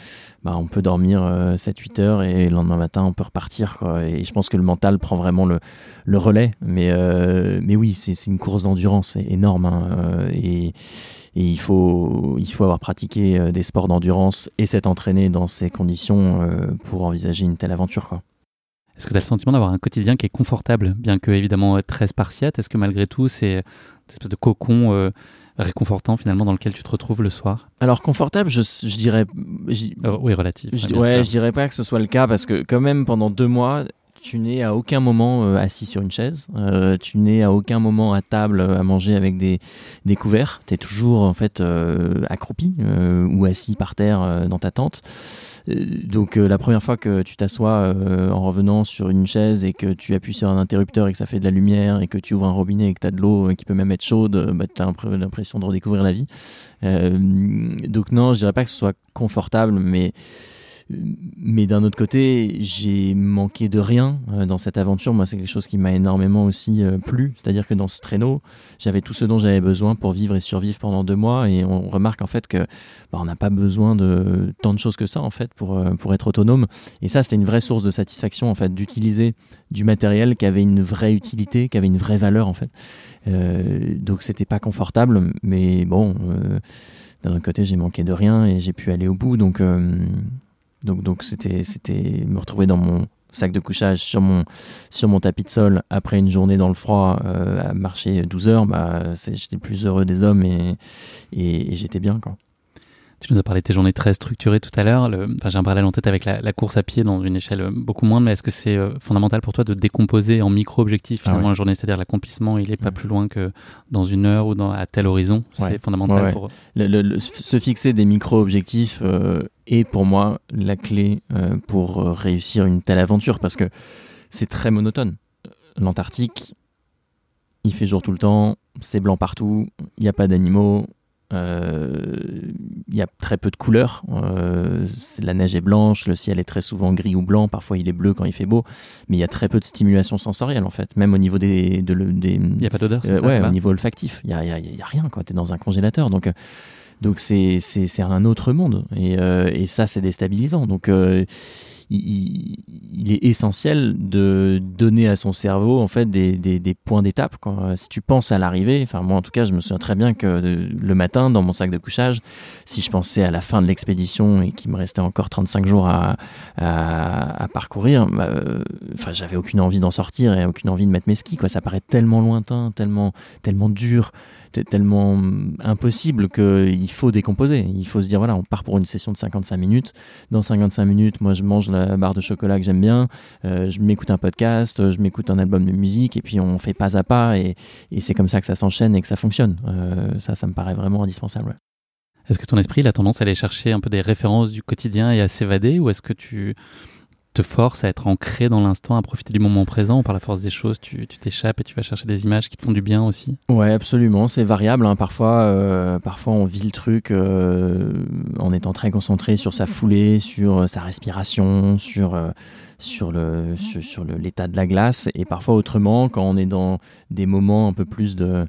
bah, on peut dormir 7-8 euh, heures et le lendemain matin, on peut repartir. Et je pense que le mental prend vraiment le, le relais. Mais, euh, mais oui, c'est, une course d'endurance énorme. Hein et, il, faut, il faut avoir pratiqué euh, des sports d'endurance et s'être entraîné dans ces conditions euh, pour envisager une telle aventure. Est-ce que tu as le sentiment d'avoir un quotidien qui est confortable, bien que évidemment très spartiate? Est-ce que malgré tout, c'est une espèce de cocon réconfortant finalement dans lequel tu te retrouves le soir Alors confortable, je, je dirais. Euh, oui, relatif. Je, ouais, je dirais pas que ce soit le cas parce que quand même pendant deux mois, tu n'es à aucun moment euh, assis sur une chaise, euh, tu n'es à aucun moment à table à manger avec des, des couverts, tu es toujours en fait accroupi ou assis par terre dans ta tente. Donc la première fois que tu t'assois en revenant sur une chaise et que tu appuies sur un interrupteur et que ça fait de la lumière et que tu ouvres un robinet et que tu as de l'eau qui peut même être chaude, bah, tu as l'impression de redécouvrir la vie. donc non, je dirais pas que ce soit confortable, mais mais d'un autre côté, j'ai manqué de rien euh, dans cette aventure. Moi, c'est quelque chose qui m'a énormément aussi euh, plu. C'est-à-dire que dans ce traîneau, j'avais tout ce dont j'avais besoin pour vivre et survivre pendant deux mois. Et on remarque en fait que bah, on n'a pas besoin de tant de choses que ça en fait pour euh, pour être autonome. Et ça, c'était une vraie source de satisfaction en fait d'utiliser du matériel qui avait une vraie utilité, qui avait une vraie valeur en fait. Euh, donc, c'était pas confortable, mais bon. d'un autre côté, j'ai manqué de rien et j'ai pu aller au bout. Donc, donc, donc c'était, c'était me retrouver dans mon sac de couchage sur mon, sur mon tapis de sol après une journée dans le froid euh, à marcher 12 heures, bah, j'étais le plus heureux des hommes et, et, et j'étais bien. Quoi. Tu nous as parlé de tes journées très structurées tout à l'heure. Enfin, j'ai un parallèle en tête avec la, course à pied dans une échelle euh, beaucoup moindre, mais est-ce que c'est euh, fondamental pour toi de décomposer en micro-objectifs ah finalement la journée? C'est-à-dire l'accomplissement, il est pas plus loin que dans une heure ou dans, à tel horizon? C'est fondamental pour. Le, se fixer des micro-objectifs euh, est pour moi la clé pour réussir une telle aventure parce que c'est très monotone. L'Antarctique, il fait jour tout le temps, c'est blanc partout, il n'y a pas d'animaux, il y a très peu de couleurs. Euh, la neige est blanche, le ciel est très souvent gris ou blanc, parfois il est bleu quand il fait beau, mais il y a très peu de stimulation sensorielle en fait, même au niveau des. De, des il n'y a pas d'odeur, euh, Ouais, au niveau olfactif, il n'y a, y a, y a, rien, quoi. Tu es dans un congélateur. Donc. Donc c'est un autre monde et, euh, et ça c'est déstabilisant. Donc il, est essentiel de donner à son cerveau en fait des, des, points d'étape. Si tu penses à l'arrivée, enfin moi en tout cas je me souviens très bien que le matin dans mon sac de couchage, si je pensais à la fin de l'expédition et qu'il me restait encore 35 jours à, à, parcourir, bah, euh, enfin j'avais aucune envie d'en sortir et aucune envie de mettre mes skis. Quoi. Ça paraît tellement lointain, tellement, tellement dur tellement impossible qu'il faut décomposer. Il faut se dire, voilà, on part pour une session de 55 minutes. Dans 55 minutes, moi, je mange la barre de chocolat que j'aime bien, euh, je m'écoute un podcast, je m'écoute un album de musique, et puis on fait pas à pas, et, c'est comme ça que ça s'enchaîne et que ça fonctionne. Euh, ça, ça me paraît vraiment indispensable. Est-ce que ton esprit a tendance à aller chercher un peu des références du quotidien et à s'évader, ou est-ce que tu te force à être ancré dans l'instant, à profiter du moment présent par la force des choses, tu t'échappes et tu vas chercher des images qui te font du bien aussi Ouais, absolument, c'est variable. Hein. Parfois, euh, parfois, on vit le truc euh, en étant très concentré sur sa foulée, sur euh, sa respiration, sur, sur le sur, l'état de la glace, et parfois autrement, quand on est dans des moments un peu plus de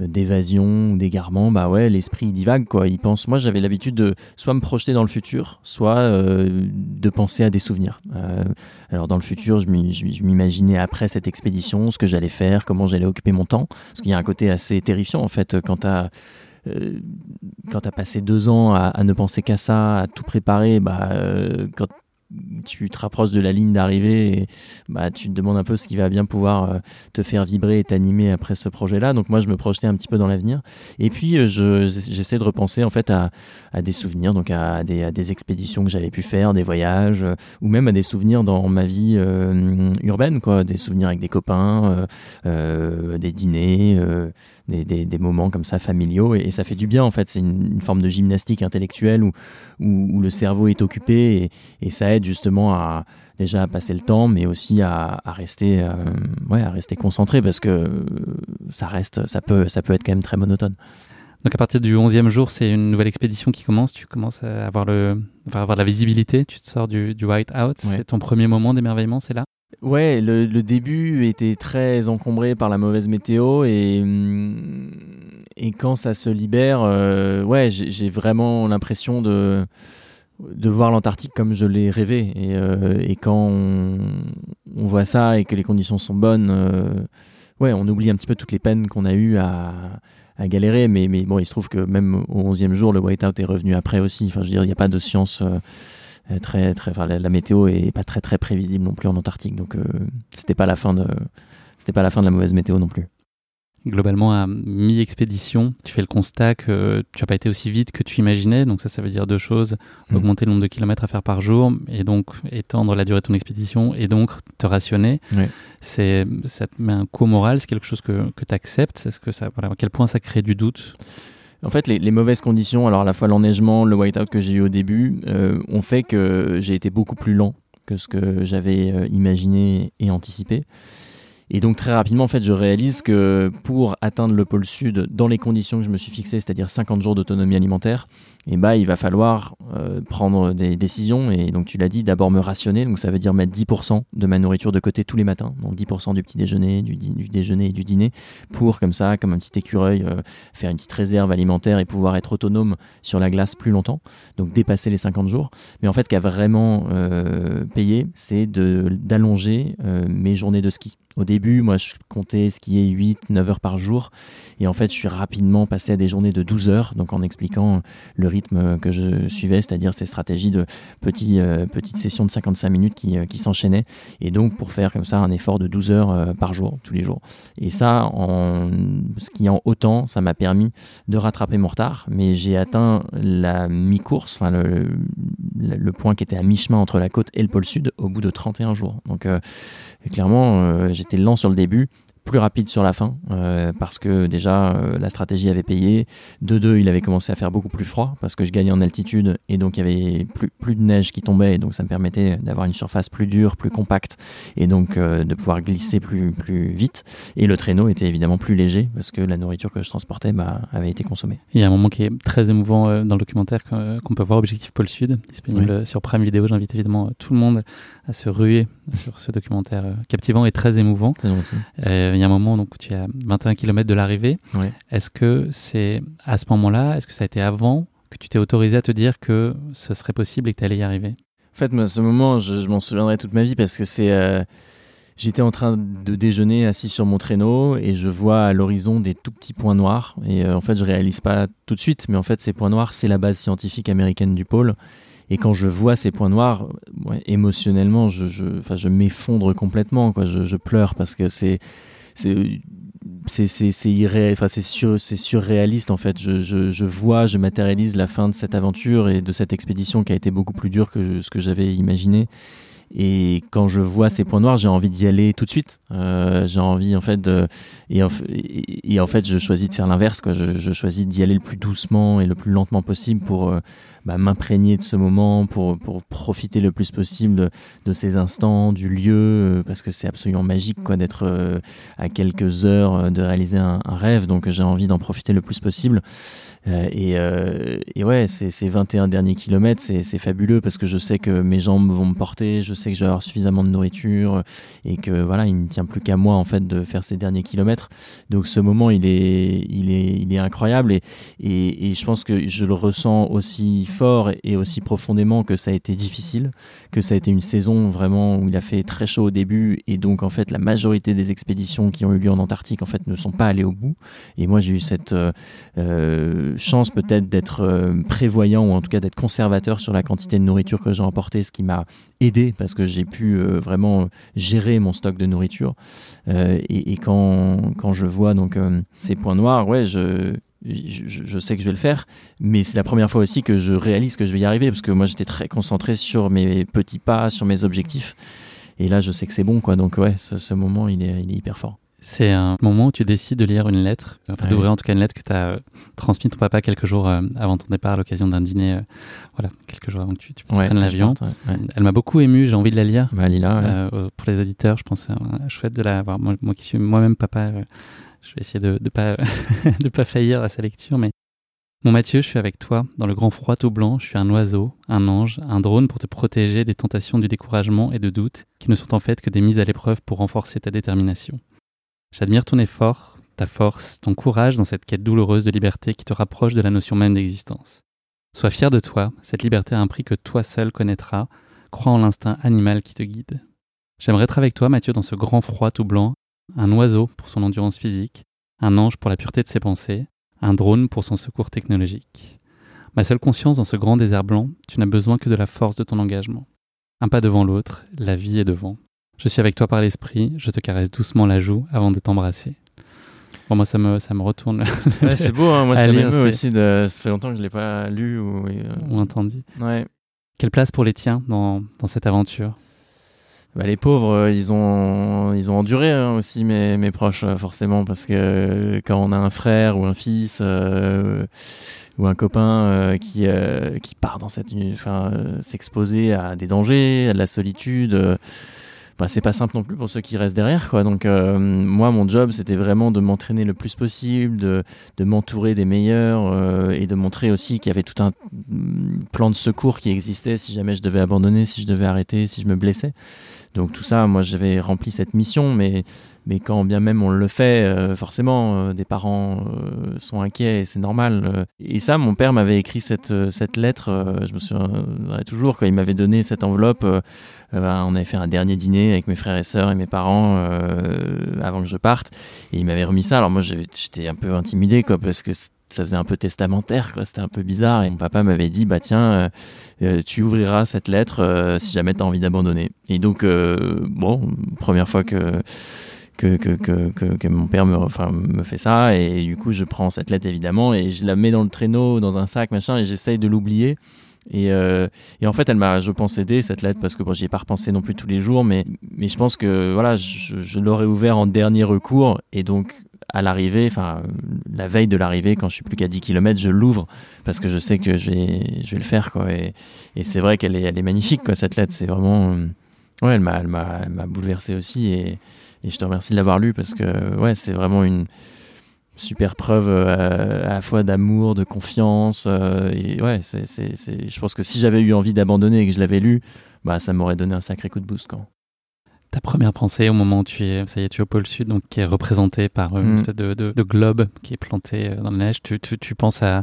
d'évasion, d'égarement, bah ouais, l'esprit divague quoi. Il pense. Moi, j'avais l'habitude de soit me projeter dans le futur, soit euh, de penser à des souvenirs. Euh, alors dans le futur, je m'imaginais après cette expédition, ce que j'allais faire, comment j'allais occuper mon temps, parce qu'il y a un côté assez terrifiant en fait quand t'as euh, quand tu as passé deux ans à, à ne penser qu'à ça, à tout préparer, bah, euh, quand tu te rapproches de la ligne d'arrivée et bah, tu te demandes un peu ce qui va bien pouvoir euh, te faire vibrer et t'animer après ce projet-là. Donc moi, je me projetais un petit peu dans l'avenir. Et puis, euh, j'essaie de repenser en fait à, des souvenirs, donc à des, à des expéditions que j'avais pu faire, des voyages, euh, ou même à des souvenirs dans ma vie urbaine, quoi, des souvenirs avec des copains, des dîners des, des, moments comme ça familiaux et, ça fait du bien en fait. C'est une, forme de gymnastique intellectuelle où, où, le cerveau est occupé et, ça aide justement à déjà à passer le temps, mais aussi à, à rester, euh, ouais, à rester concentré parce que ça reste, ça peut, ça peut être quand même très monotone. Donc à partir du 11e jour, c'est une nouvelle expédition qui commence. Tu commences à avoir, le, à avoir la visibilité. Tu te sors du, du white out. C'est ton premier moment d'émerveillement, c'est là? Ouais, le, début était très encombré par la mauvaise météo et, mm, et quand ça se libère, euh, ouais, j'ai vraiment l'impression de, de voir l'Antarctique comme je l'ai rêvé. Et, euh, et quand on, voit ça et que les conditions sont bonnes, euh, ouais, on oublie un petit peu toutes les peines qu'on a eues à, à galérer. Mais, mais bon, il se trouve que même au 11e jour, le whiteout est revenu après aussi. Enfin, je veux dire, il n'y a pas de science très, très, enfin, la, météo est pas très très prévisible non plus en Antarctique, donc euh, c'était pas la fin de c'était pas la fin de la mauvaise météo non plus. globalement à mi-expédition, tu fais le constat que tu n'as pas été aussi vite que tu imaginais. Donc ça, ça veut dire deux choses. Mm. Augmenter le nombre de kilomètres à faire par jour et donc étendre la durée de ton expédition et donc te rationner. C'est, ça te met un coup moral, c'est quelque chose que, que tu acceptes. Est-ce que ça, voilà, à quel point ça crée du doute En fait, les, mauvaises conditions, alors à la fois l'enneigement, le whiteout que j'ai eu au début, euh, ont fait que j'ai été beaucoup plus lent que ce que j'avais euh, imaginé et anticipé. Et donc très rapidement, en fait, je réalise que pour atteindre le pôle sud dans les conditions que je me suis fixées, c'est-à-dire 50 jours d'autonomie alimentaire, eh ben, il va falloir euh, prendre des décisions. Et donc tu l'as dit, d'abord me rationner, donc ça veut dire mettre 10% de ma nourriture de côté tous les matins, donc 10% du petit déjeuner, du, du déjeuner et du dîner, pour comme ça, comme un petit écureuil, euh, faire une petite réserve alimentaire et pouvoir être autonome sur la glace plus longtemps, donc dépasser les 50 jours. Mais en fait, ce qui a vraiment euh, payé, c'est d'allonger euh, mes journées de ski. Au début, moi, je comptais skier 8, 9 heures par jour. Et en fait, je suis rapidement passé à des journées de 12 heures, donc en expliquant le rythme que je suivais, c'est-à-dire ces stratégies de euh, petites sessions de 55 minutes qui, euh, qui s'enchaînaient. Et donc, pour faire comme ça un effort de 12 heures euh, par jour, tous les jours. Et ça, en skiant autant, ça m'a permis de rattraper mon retard. Mais j'ai atteint la mi-course, enfin, le, le, point qui était à mi-chemin entre la côte et le pôle sud, au bout de 31 jours. Donc, euh, clairement, euh, j'étais lent sur le début, plus rapide sur la fin, euh, parce que déjà euh, la stratégie avait payé. De deux, il avait commencé à faire beaucoup plus froid, parce que je gagnais en altitude, et donc il y avait plus, plus de neige qui tombait, et donc ça me permettait d'avoir une surface plus dure, plus compacte, et donc euh, de pouvoir glisser plus, plus vite. Et le traîneau était évidemment plus léger, parce que la nourriture que je transportais bah, avait été consommée. Il y a un moment qui est très émouvant dans le documentaire qu'on peut voir, Objectif Pôle Sud, disponible sur Prime Vidéo. J'invite évidemment tout le monde à se ruer sur ce documentaire captivant et très émouvant. C'est gentil. Il y a un moment donc, tu es à 21 km de l'arrivée. Ouais. Est-ce que c'est à ce moment-là, est-ce que ça a été avant que tu t'es autorisé à te dire que ce serait possible et que tu allais y arriver? En fait, moi, ce moment, je, je m'en souviendrai toute ma vie parce que c'est. euh, J'étais en train de déjeuner assis sur mon traîneau et je vois à l'horizon des tout petits points noirs. Et euh, en fait, je réalise pas tout de suite, mais en fait, ces points noirs, c'est la base scientifique américaine du pôle. Et quand je vois ces points noirs, ouais, émotionnellement, je, je, je m'effondre complètement. Quoi. Je, je pleure parce que c'est. C'est c'est c'est irré- enfin c'est sur c'est surréaliste en fait. Je, je, je vois je matérialise la fin de cette aventure et de cette expédition qui a été beaucoup plus dure que ce que j'avais imaginé. Et quand je vois ces points noirs j'ai envie d'y aller tout de suite. Euh, j'ai envie en fait de et en, et en fait je choisis de faire l'inverse quoi. Je, je choisis d'y aller le plus doucement et le plus lentement possible pour euh, bah, m'imprégner de ce moment pour pour profiter le plus possible de, de ces instants du lieu euh, parce que c'est absolument magique quoi d'être euh, à quelques heures euh, de réaliser un, un rêve. Donc j'ai envie d'en profiter le plus possible. Euh, et, euh, et ouais ces, ces 21 derniers kilomètres c'est c'est fabuleux parce que je sais que mes jambes vont me porter je sais que je vais avoir suffisamment de nourriture et que voilà il ne tient plus qu'à moi en fait de faire ces derniers kilomètres. Donc ce moment il est il est il est incroyable. Et, et, et je pense que je le ressens aussi fort et aussi profondément que ça a été difficile que ça a été une saison vraiment où il a fait très chaud au début et donc en fait la majorité des expéditions qui ont eu lieu en Antarctique en fait ne sont pas allées au bout. Et moi j'ai eu cette euh, euh, chance peut-être d'être euh, prévoyant ou en tout cas d'être conservateur sur la quantité de nourriture que j'ai emportée ce qui m'a aidé parce que j'ai pu vraiment gérer mon stock de nourriture. Et, et quand, quand je vois donc ces points noirs ouais je je, je sais que je vais le faire, mais c'est la première fois aussi que je réalise que je vais y arriver, parce que moi j'étais très concentré sur mes petits pas, sur mes objectifs, et là je sais que c'est bon, quoi. Donc ouais, ce, ce moment il est, il est hyper fort. C'est un moment où tu décides de lire une lettre, enfin, Ouais. d'ouvrir en tout cas une lettre que tu as euh, transmise ton papa quelques jours euh, avant ton départ à l'occasion d'un dîner, euh, voilà, quelques jours avant que tu, prennes l'avion. ouais, ouais. Elle m'a beaucoup ému, j'ai envie de la lire. Bah, Lila, pour les auditeurs, je pense que c'est chouette de la voir. Moi, moi qui suis moi-même papa, je vais essayer de ne pas, pas faillir à sa lecture. Mais mon Mathieu, je suis avec toi dans le grand froid tout blanc. Je suis un oiseau, un ange, un drone pour te protéger des tentations du découragement et de doute qui ne sont en fait que des mises à l'épreuve pour renforcer ta détermination. J'admire ton effort, ta force, ton courage dans cette quête douloureuse de liberté qui te rapproche de la notion même d'existence. Sois fier de toi, cette liberté a un prix que toi seul connaîtras. Crois en l'instinct animal qui te guide. J'aimerais être avec toi, Mathieu, dans ce grand froid tout blanc, un oiseau pour son endurance physique, un ange pour la pureté de ses pensées, un drone pour son secours technologique. Ma seule conscience dans ce grand désert blanc, tu n'as besoin que de la force de ton engagement. Un pas devant l'autre, la vie est devant. Je suis avec toi par l'esprit, je te caresse doucement la joue avant de t'embrasser. Bon, moi, ça me, ça me retourne. c'est beau, hein, moi, ça m'émeut aussi. De... Ça fait longtemps que je ne l'ai pas lu ou, ou entendu. Ouais. Quelle place pour les tiens dans, dans cette aventure? Bah, les pauvres, euh, ils ont, ils ont enduré hein, aussi, mes, mes proches, euh, forcément, parce que quand on a un frère ou un fils euh, ou un copain qui, qui part dans cette, enfin, s'exposer à des dangers, à de la solitude, bah, c'est pas simple non plus pour ceux qui restent derrière. Quoi. Donc, moi, mon job, c'était vraiment de m'entraîner le plus possible, de, de m'entourer des meilleurs et de montrer aussi qu'il y avait tout un plan de secours qui existait si jamais je devais abandonner, si je devais arrêter, si je me blessais. Donc tout ça, moi j'avais rempli cette mission, mais, mais quand bien même on le fait, euh, forcément, euh, des parents euh, sont inquiets et c'est normal. Et ça, mon père m'avait écrit cette, cette lettre, je me souviens toujours, quand il m'avait donné cette enveloppe, ben, on avait fait un dernier dîner avec mes frères et sœurs et mes parents avant que je parte, et il m'avait remis ça. Alors moi j'étais un peu intimidé, quoi, parce que ça faisait un peu testamentaire, quoi. C'était un peu bizarre. Et mon papa m'avait dit, bah tiens, euh, euh, tu ouvriras cette lettre euh, si jamais tu as envie d'abandonner. Et donc, bon, première fois que que, que, que, que, mon père me, enfin, me fait ça. Et du coup, je prends cette lettre évidemment et je la mets dans le traîneau, dans un sac, machin, et j'essaye de l'oublier. Et, et, en fait, elle m'a, je pense, aidé cette lettre parce que bon, j'y ai pas repensé non plus tous les jours, mais, mais je pense que voilà, je, je l'aurais ouvert en dernier recours et donc à l'arrivée, enfin la veille de l'arrivée, quand je suis plus qu'à 10 km, je l'ouvre parce que je sais que je vais, je vais le faire. Quoi. Et, c'est vrai qu'elle est, magnifique, quoi, cette lettre. C'est vraiment. Euh, ouais, elle m'a, elle m'a, elle m'a bouleversé aussi. Et, je te remercie de l'avoir lu parce que ouais, c'est vraiment une super preuve euh, à la fois d'amour, de confiance. Euh, et ouais, c'est, c'est, c'est, je pense que si j'avais eu envie d'abandonner et que je l'avais lu, bah, ça m'aurait donné un sacré coup de boost. Quoi ta première pensée au moment où tu es, ça y est, tu es au pôle sud, donc qui est représenté par une mm. espèce de, de, globe qui est planté euh, dans la neige. Tu, tu, tu penses à,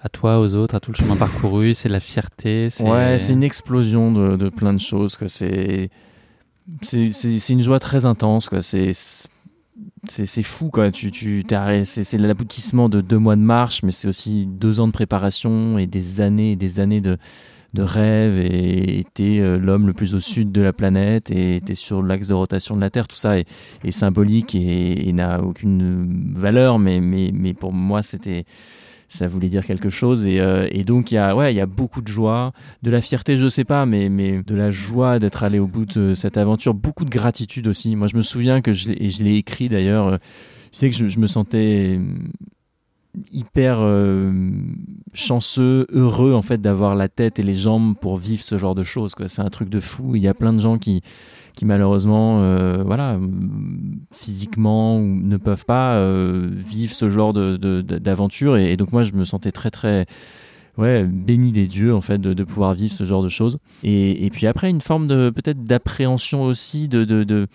à, toi, aux autres, à tout le chemin parcouru, c'est la fierté. Ouais, c'est une explosion de, de, plein de choses. C'est une joie très intense. C'est c'est fou quoi tu tu c'est l'aboutissement de deux mois de marche mais c'est aussi deux ans de préparation et des années et des années de de rêve et était euh, l'homme le plus au sud de la planète et était sur l'axe de rotation de la Terre. Tout ça est, symbolique et, n'a aucune valeur, mais, mais, mais pour moi, c'était ça voulait dire quelque chose. Et, euh, et donc il y a ouais y a beaucoup de joie de la fierté je sais pas mais mais de la joie d'être allé au bout de cette aventure. Beaucoup de gratitude aussi. Moi je me souviens que je, et je l'ai écrit d'ailleurs euh, je sais que je, me sentais hyper euh, chanceux, heureux en fait d'avoir la tête et les jambes pour vivre ce genre de choses. C'est un truc de fou. Il y a plein de gens qui, qui malheureusement, euh, voilà, physiquement ne peuvent pas euh, vivre ce genre d'aventure. De, et, donc moi, je me sentais très très ouais, béni des dieux en fait de, pouvoir vivre ce genre de choses. Et, puis après une forme de peut-être d'appréhension aussi, de,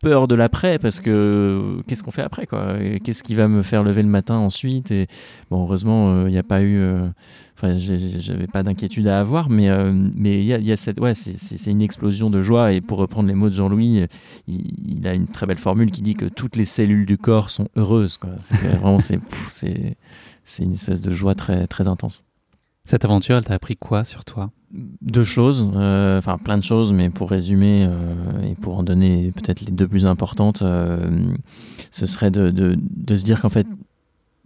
peur de l'après parce que qu'est-ce qu'on fait après quoi? Qu'est-ce qui va me faire lever le matin ensuite? Et bon, heureusement il euh, n'y a pas eu. Euh, enfin, j'avais pas d'inquiétude à avoir, mais euh, il y a, cette ouais, c'est une explosion de joie. Et pour reprendre les mots de Jean-Louis, il, il, a une très belle formule qui dit que toutes les cellules du corps sont heureuses. Quoi. Vraiment, c'est c'est une espèce de joie très, très intense. Cette aventure, elle t'a appris quoi sur toi? Deux choses, euh, enfin plein de choses, mais pour résumer euh, et pour en donner peut-être les deux plus importantes, euh, ce serait de, de, de se dire qu'en fait,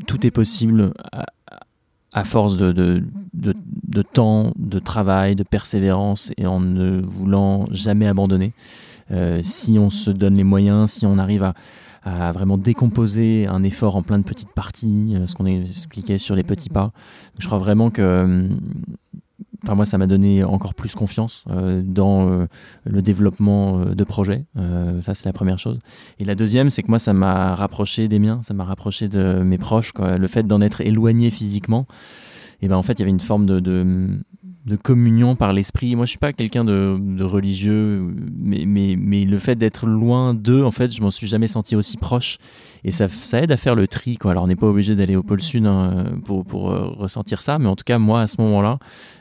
tout est possible à, à force de, de, de, temps, de travail, de persévérance et en ne voulant jamais abandonner. si on se donne les moyens, si on arrive à, à vraiment décomposer un effort en plein de petites parties, euh, ce qu'on expliquait sur les petits pas. je crois vraiment que euh, enfin moi ça m'a donné encore plus confiance euh, dans le développement de projets. Ça c'est la première chose. Et la deuxième c'est que moi ça m'a rapproché des miens ça m'a rapproché de mes proches le fait d'en être éloigné physiquement et ben en fait il y avait une forme de, de communion par l'esprit. Moi, je suis pas quelqu'un de, religieux, mais, le fait d'être loin d'eux, en fait, je m'en suis jamais senti aussi proche. Et ça, aide à faire le tri. Alors, on n'est pas obligé d'aller au pôle Sud hein, pour, euh, ressentir ça, mais en tout cas, moi, à ce moment-là,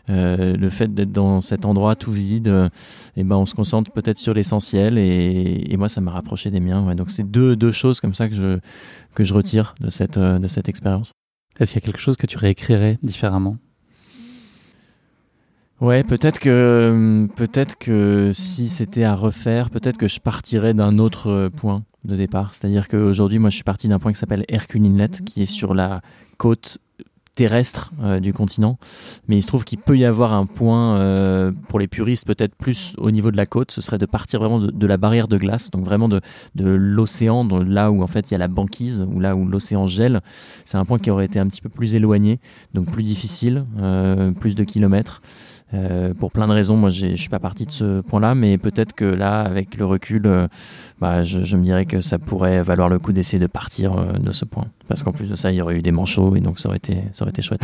euh, le fait d'être dans cet endroit tout vide, euh, eh ben, on se concentre peut-être sur l'essentiel. Et, moi, ça m'a rapproché des miens. Donc, c'est deux, choses comme ça que je, retire de cette, de cette expérience. Est-ce qu'il y a quelque chose que tu réécrirais différemment? Ouais, peut-être que peut-être que si c'était à refaire, peut-être que je partirais d'un autre point de départ. C'est-à-dire qu'aujourd'hui, moi, je suis parti d'un point qui s'appelle Hercule Inlet, qui est sur la côte terrestre euh, du continent. Mais il se trouve qu'il peut y avoir un point, euh, pour les puristes, peut-être plus au niveau de la côte, ce serait de partir vraiment de, la barrière de glace, donc vraiment de, de l'océan, là où en fait il y a la banquise, ou là où l'océan gèle. C'est un point qui aurait été un petit peu plus éloigné, donc plus difficile, euh, plus de kilomètres. Euh, pour plein de raisons, moi je suis pas parti de ce point-là, mais peut-être que là, avec le recul, euh, bah, je, me dirais que ça pourrait valoir le coup d'essayer de partir euh, de ce point. Parce qu'en plus de ça, il y aurait eu des manchots et donc ça aurait été, ça aurait été chouette.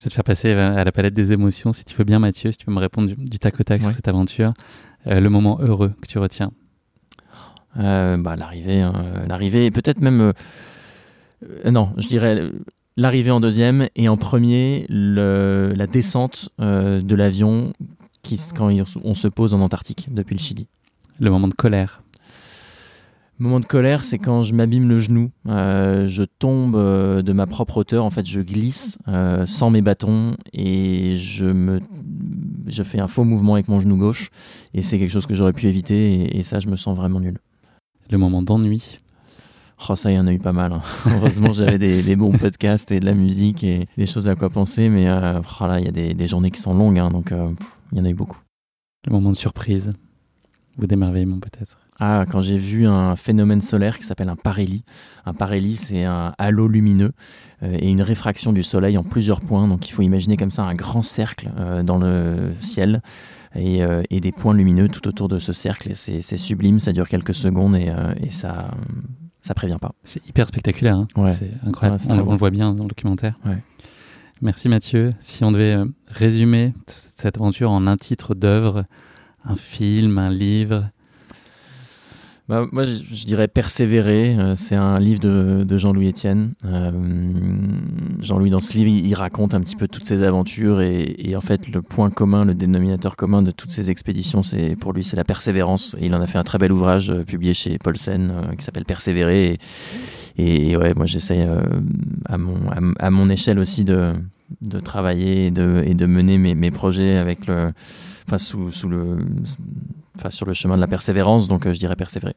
Je vais te faire passer à la palette des émotions, si tu veux bien, Mathieu, si tu peux me répondre du, tac au tac sur cette aventure. Euh, le moment heureux que tu retiens euh, bah, L'arrivée, hein, l'arrivée, et peut-être même. Euh, non, je dirais l'arrivée en deuxième et en premier, le, la descente de l'avion qui, quand on se pose en Antarctique depuis le Chili. Le moment de colère Moment de colère, c'est quand je m'abîme le genou, euh, je tombe euh, de ma propre hauteur, en fait je glisse euh, sans mes bâtons et je me je fais un faux mouvement avec mon genou gauche et c'est quelque chose que j'aurais pu éviter et, ça je me sens vraiment nul. Le moment d'ennui Oh ça il y en a eu pas mal. Hein. Heureusement j'avais des, bons podcasts et de la musique et des choses à quoi penser mais oh il y a des, journées qui sont longues hein, donc il y en a eu beaucoup. Le moment de surprise ou d'émerveillement peut-être ah, quand j'ai vu un phénomène solaire qui s'appelle un parhélie. Un parhélie, c'est un halo lumineux euh, et une réfraction du soleil en plusieurs points. Donc il faut imaginer comme ça un grand cercle euh, dans le ciel euh, et, des points lumineux tout autour de ce cercle. C'est sublime, ça dure quelques secondes et, ça ça prévient pas. C'est hyper spectaculaire, hein. c'est incroyable. on, le voit bien dans le documentaire. Merci Mathieu. Si on devait résumer cette aventure en un titre d'œuvre, un film, un livre, bah, moi, je, dirais Persévérer. Euh, c'est un livre de, Jean-Louis Etienne. Euh, Jean-Louis, dans ce livre, il, raconte un petit peu toutes ses aventures et, en fait, le point commun, le dénominateur commun de toutes ces expéditions, c'est pour lui, c'est la persévérance. Il en a fait un très bel ouvrage euh, publié chez Paulsen qui s'appelle Persévérer. Et, ouais, moi, j'essaye à, mon, échelle aussi de, travailler et de, mener mes projets avec le, enfin, sous, sous le sur le chemin de la persévérance, donc euh, je dirais persévérer.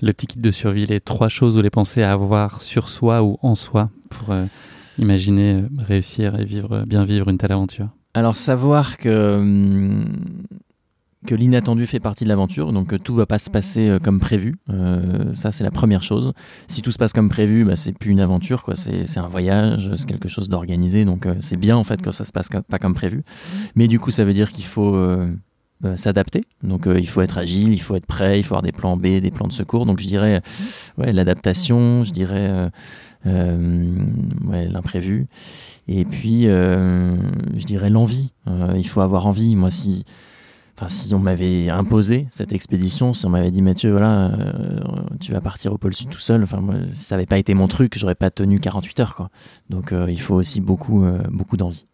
Le petit kit de survie, les trois choses ou les pensées à avoir sur soi ou en soi pour euh, imaginer euh, réussir et vivre, bien vivre une telle aventure? Alors savoir que hum, que l'inattendu fait partie de l'aventure, donc que tout va pas se passer comme prévu. ça, c'est la première chose. Si tout se passe comme prévu, bah, c'est plus une aventure, quoi. C'est, un voyage, c'est quelque chose d'organisé, donc c'est bien en fait que ça se passe pas comme prévu. Mais du coup, ça veut dire qu'il faut euh, s'adapter. Donc euh, il faut être agile, il faut être prêt, il faut avoir des plans B, des plans de secours. Donc je dirais l'adaptation, je dirais euh, l'imprévu. Et puis je dirais l'envie. il faut avoir envie. Moi si Enfin, si on m'avait imposé cette expédition, si on m'avait dit Mathieu, voilà, tu vas partir au pôle sud tout seul, enfin, moi, ça n'avait pas été mon truc, j'aurais pas tenu 48 heures, quoi. Donc, il faut aussi beaucoup, beaucoup d'envie.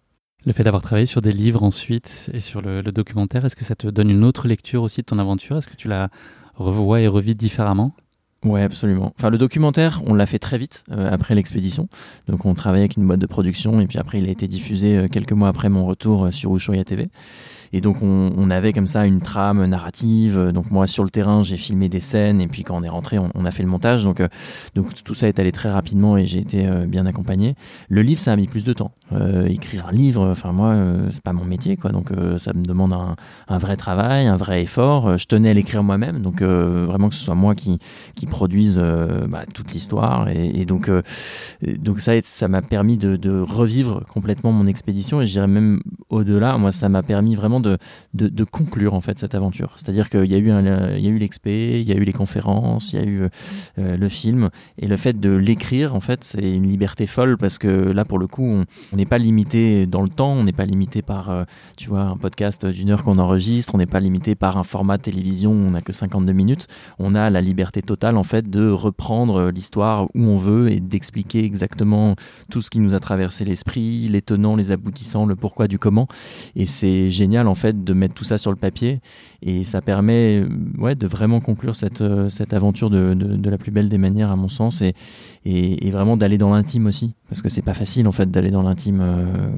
Le fait d'avoir travaillé sur des livres ensuite et sur le, documentaire, est-ce que ça te donne une autre lecture aussi de ton aventure? Est-ce que tu la revois et revis différemment? Ouais, absolument. Enfin, le documentaire, on l'a fait très vite euh, après l'expédition. Donc, on travaillait avec une boîte de production et puis après, il a été diffusé euh, quelques mois après mon retour euh, sur Ushuaïa TV. Et donc on, avait comme ça une trame narrative. Donc moi sur le terrain j'ai filmé des scènes et puis quand on est rentré on, a fait le montage. Donc, euh, donc tout ça est allé très rapidement et j'ai été euh, bien accompagné. Le livre ça a mis plus de temps. Euh, écrire un livre, enfin moi c'est pas mon métier quoi. Donc ça me demande un, vrai travail, un vrai effort. Je tenais à l'écrire moi-même. Donc vraiment que ce soit moi qui, qui produise bah, toute l'histoire. Et, donc, donc ça ça m'a permis de, de revivre complètement mon expédition et je dirais même au-delà. Moi ça m'a permis vraiment de, conclure en fait cette aventure. C'est-à-dire qu'il y a eu il y a eu l'expé, il y a eu les conférences, il y a eu euh, le film et le fait de l'écrire en fait c'est une liberté folle parce que là pour le coup on n'est pas limité dans le temps, on n'est pas limité par euh, tu vois un podcast d'une heure qu'on enregistre, on n'est pas limité par un format télévision où on n'a que 52 minutes. On a la liberté totale en fait de reprendre l'histoire où on veut et d'expliquer exactement tout ce qui nous a traversé l'esprit, les tenants, les aboutissants, le pourquoi du comment et c'est génial en fait de mettre tout ça sur le papier et ça permet ouais, de vraiment conclure cette, cette aventure de, de, la plus belle des manières à mon sens et, et, vraiment d'aller dans l'intime aussi parce que c'est pas facile en fait d'aller dans l'intime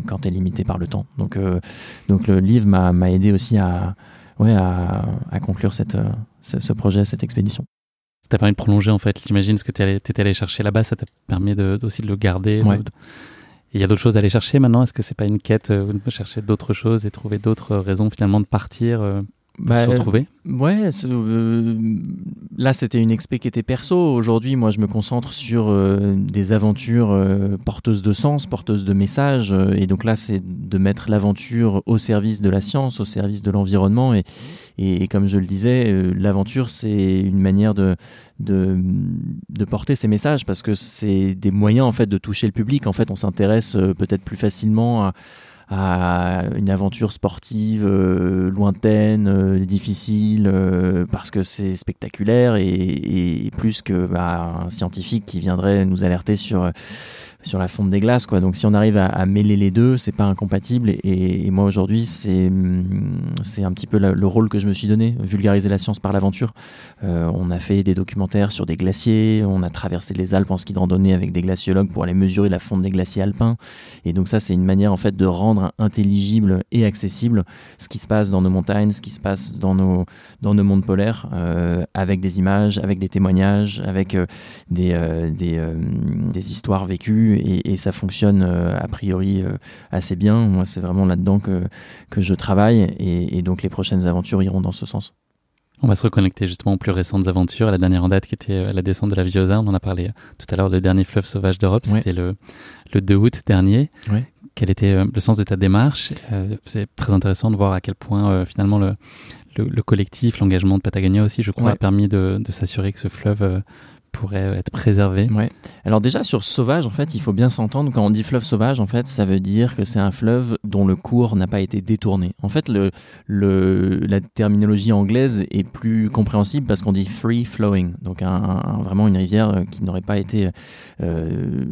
quand tu es limité par le temps. Donc, donc le livre m'a aidé aussi à, ouais, à, à conclure cette, ce projet, cette expédition t'a permis de prolonger en fait. J'imagine ce que tu étais allé chercher là-bas, ça t'a permis de, aussi de le garder. Il y a d'autres choses à aller chercher maintenant? Est-ce que c'est pas une quête euh, Vous chercher d'autres choses et trouver d'autres raisons finalement de partir euh, bah, se retrouver? Ouais, euh, là c'était une expé qui était perso. Aujourd'hui, moi je me concentre sur euh, des aventures euh, porteuses de sens, porteuses de messages. et donc là, c'est de mettre l'aventure au service de la science, au service de l'environnement. Et, et, comme je le disais, l'aventure c'est une manière de, de, porter ces messages parce que c'est des moyens en fait de toucher le public. En fait, on s'intéresse peut-être plus facilement à une aventure sportive euh, lointaine, euh, difficile, euh, parce que c'est spectaculaire et, et, plus que bah, un scientifique qui viendrait nous alerter sur sur la fonte des glaces. Quoi. Donc si on arrive à, mêler les deux, c'est pas incompatible. Et, moi aujourd'hui, c'est c'est un petit peu le rôle que je me suis donné, vulgariser la science par l'aventure. Euh, on a fait des documentaires sur des glaciers, on a traversé les Alpes en ski de randonnée avec des glaciologues pour aller mesurer la fonte des glaciers alpins. Et donc ça, c'est une manière en fait de rendre intelligible et accessible ce qui se passe dans nos montagnes, ce qui se passe dans nos dans nos mondes polaires, euh, avec des images, avec des témoignages, avec euh, des des, des histoires vécues et, ça fonctionne euh, a priori euh, assez bien. Moi, c'est vraiment là-dedans que, que je travaille et, donc les prochaines aventures iront dans ce sens. On va se reconnecter justement aux plus récentes aventures, à la dernière en date qui était euh, la descente de la Viosa. On en a parlé tout à l'heure, le dernier fleuve sauvage d'Europe, c'était le, le 2 août dernier. Quel était le sens de ta démarche? C'est très intéressant de voir à quel point finalement le, le, collectif, l'engagement de Patagonia aussi, je crois, a permis de, de s'assurer que ce fleuve pourrait être préservé Ouais. Alors déjà sur sauvage, en fait, il faut bien s'entendre. Quand on dit fleuve sauvage, en fait, ça veut dire que c'est un fleuve dont le cours n'a pas été détourné. En fait, le, la terminologie anglaise est plus compréhensible parce qu'on dit free flowing, donc vraiment une rivière qui n'aurait pas été euh,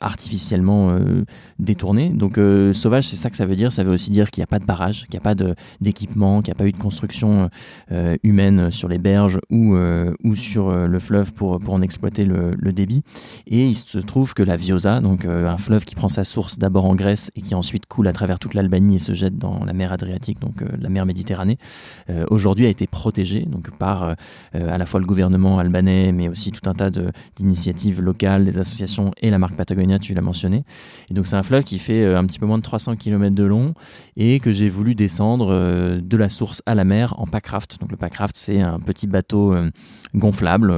artificiellement euh, détournée. Donc euh, sauvage, c'est ça que ça veut dire. Ça veut aussi dire qu'il n'y a pas de barrage, qu'il n'y a pas d'équipement, qu'il n'y a pas eu de construction euh, humaine sur les berges ou, euh, ou sur le fleuve pour, pour exploiter le, débit. Et il se trouve que la Viosa, donc euh, un fleuve qui prend sa source d'abord en Grèce et qui ensuite coule à travers toute l'Albanie et se jette dans la mer Adriatique, donc euh, la mer Méditerranée, euh, aujourd'hui a été protégé donc par à la fois le gouvernement albanais, mais aussi tout un tas d'initiatives locales, des associations et la marque Patagonia, tu l'as mentionné. Et donc c'est un fleuve qui fait un petit peu moins de 300 km de long et que j'ai voulu descendre de la source à la mer en packraft. Donc le packraft, c'est un petit bateau gonflable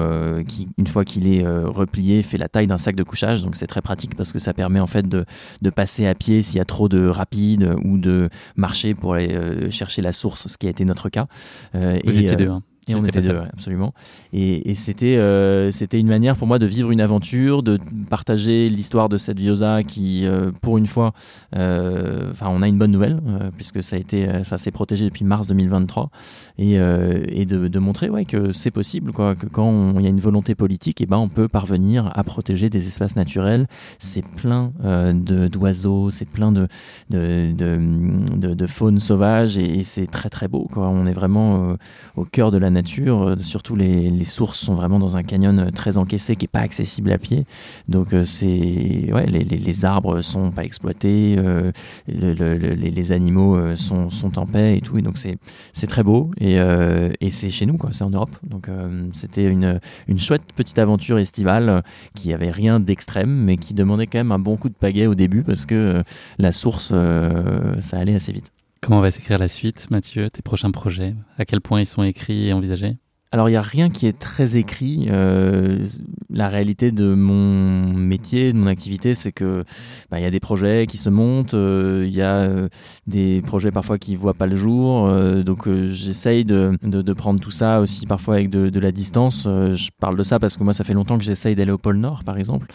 qui, une fois qu'il est euh, replié, fait la taille d'un sac de couchage. Donc c'est très pratique parce que ça permet en fait de, de passer à pied s'il y a trop de rapide ou de marcher pour aller euh, chercher la source, ce qui a été notre cas. Euh, Vous étiez deux. Hein. Et on était deux, absolument. Et, et c'était euh, c'était une manière pour moi de vivre une aventure, de partager l'histoire de cette Viosa qui, euh, pour une fois, euh, enfin, on a une bonne nouvelle puisque ça a été, enfin, c'est protégé depuis mars 2023 et, et de, de, montrer ouais que c'est possible quoi, que quand il y a une volonté politique, et eh ben on peut parvenir à protéger des espaces naturels. C'est plein de d'oiseaux, c'est plein de de, de, de, faune sauvage et, et c'est très très beau quoi. On est vraiment au cœur de la nature. Euh, surtout les, sources sont vraiment dans un canyon euh, très encaissé qui est pas accessible à pied. Donc euh, c'est ouais, les, les, les, arbres sont pas exploités, les, animaux sont, sont en paix et tout. Et donc c'est très beau et, et c'est chez nous c'est en Europe. Donc c'était une une chouette petite aventure estivale qui avait rien d'extrême mais qui demandait quand même un bon coup de pagaie au début parce que la source ça allait assez vite. Comment va s'écrire la suite, Mathieu, tes prochains projets? À quel point ils sont écrits et envisagés? Alors il n'y a rien qui est très écrit. Euh, la réalité de mon métier, de mon activité, c'est que bah, il y a des projets qui se montent, euh, il y a euh, des projets parfois qui voient pas le jour. donc j'essaye de, de, de, prendre tout ça aussi parfois avec de, de la distance. je parle de ça parce que moi ça fait longtemps que j'essaye d'aller au pôle Nord, par exemple.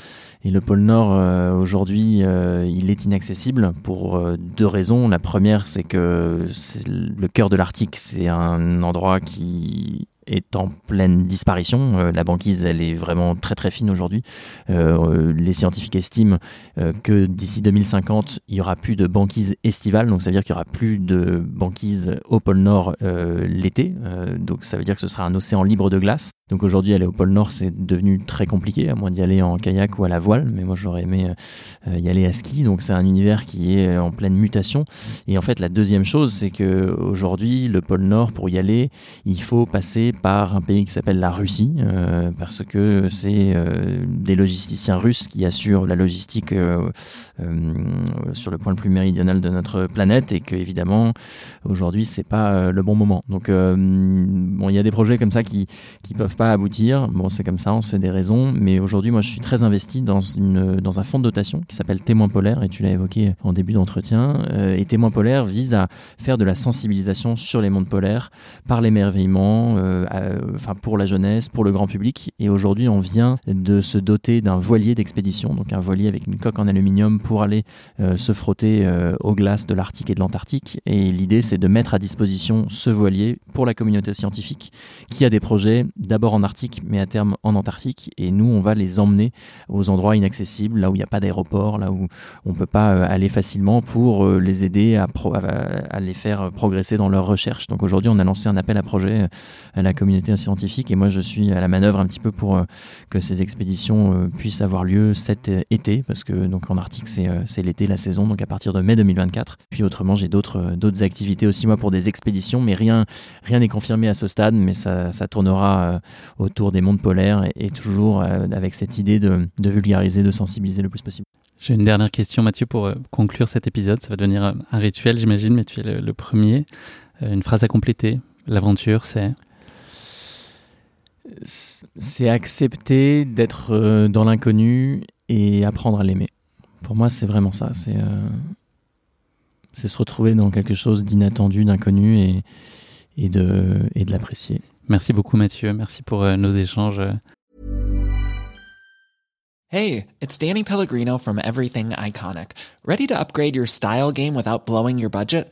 Et le pôle Nord aujourd'hui, il est inaccessible pour deux raisons. La première, c'est que c'est le cœur de l'Arctique, c'est un endroit qui est en pleine disparition. Euh, la banquise, elle est vraiment très très fine aujourd'hui. Euh, les scientifiques estiment que d'ici 2050, il y aura plus de banquise estivale, donc ça veut dire qu'il y aura plus de banquise au pôle Nord l'été. donc ça veut dire que ce sera un océan libre de glace. Donc aujourd'hui, aller au pôle Nord, c'est devenu très compliqué, à moins d'y aller en kayak ou à la voile. Mais moi, j'aurais aimé y aller à ski. Donc c'est un univers qui est en pleine mutation. Et en fait, la deuxième chose, c'est que aujourd'hui, le pôle Nord, pour y aller, il faut passer par un pays qui s'appelle la Russie, euh, parce que c'est euh, des logisticiens russes qui assurent la logistique euh, sur le point le plus méridional de notre planète, et que évidemment, aujourd'hui, c'est pas le bon moment. Donc, bon, il y a des projets comme ça qui qui peuvent pas aboutir. Bon, c'est comme ça, on se fait des raisons. Mais aujourd'hui, moi, je suis très investi dans une dans un fonds de dotation qui s'appelle Témoin polaire, et tu l'as évoqué en début d'entretien. et Témoin polaire vise à faire de la sensibilisation sur les mondes polaires par l'émerveillement, enfin pour la jeunesse, pour le grand public. Et aujourd'hui, on vient de se doter d'un voilier d'expédition, donc un voilier avec une coque en aluminium pour aller euh, se frotter euh, aux glaces de l'Arctique et de l'Antarctique. Et l'idée, c'est de mettre à disposition ce voilier pour la communauté scientifique qui a des projets d'abord en Arctique, mais à terme en Antarctique. Et nous, on va les emmener aux endroits inaccessibles, là où il n'y a pas d'aéroport, là où on ne peut pas aller facilement pour les aider à, à, les faire progresser dans leurs recherches. Donc aujourd'hui, on a lancé un appel à projet euh, à la communauté scientifique et moi, je suis à la manœuvre un petit peu pour euh, que ces expéditions euh, puissent avoir lieu cet été parce que donc en Arctique, c'est l'été, la saison, donc à partir de mai 2024. Puis autrement, j'ai d'autres activités aussi moi pour des expéditions, mais rien rien n'est confirmé à ce stade, mais ça, ça tournera autour des mondes polaires et, toujours avec cette idée de, vulgariser, de sensibiliser le plus possible. J'ai une dernière question, Mathieu, pour euh, conclure cet épisode. Ça va devenir euh, un rituel, j'imagine, mais tu es le, premier. Euh, une phrase à compléter. L'aventure, c'est C'est accepter d'être dans l'inconnu et apprendre à l'aimer. Pour moi, c'est vraiment ça. C'est c'est se retrouver dans quelque chose d'inattendu, d'inconnu et, et de, et de l'apprécier. Merci beaucoup, Mathieu. Merci pour nos échanges Hey, it's Danny Pellegrino from Everything Iconic. Ready to upgrade your style game without blowing your budget?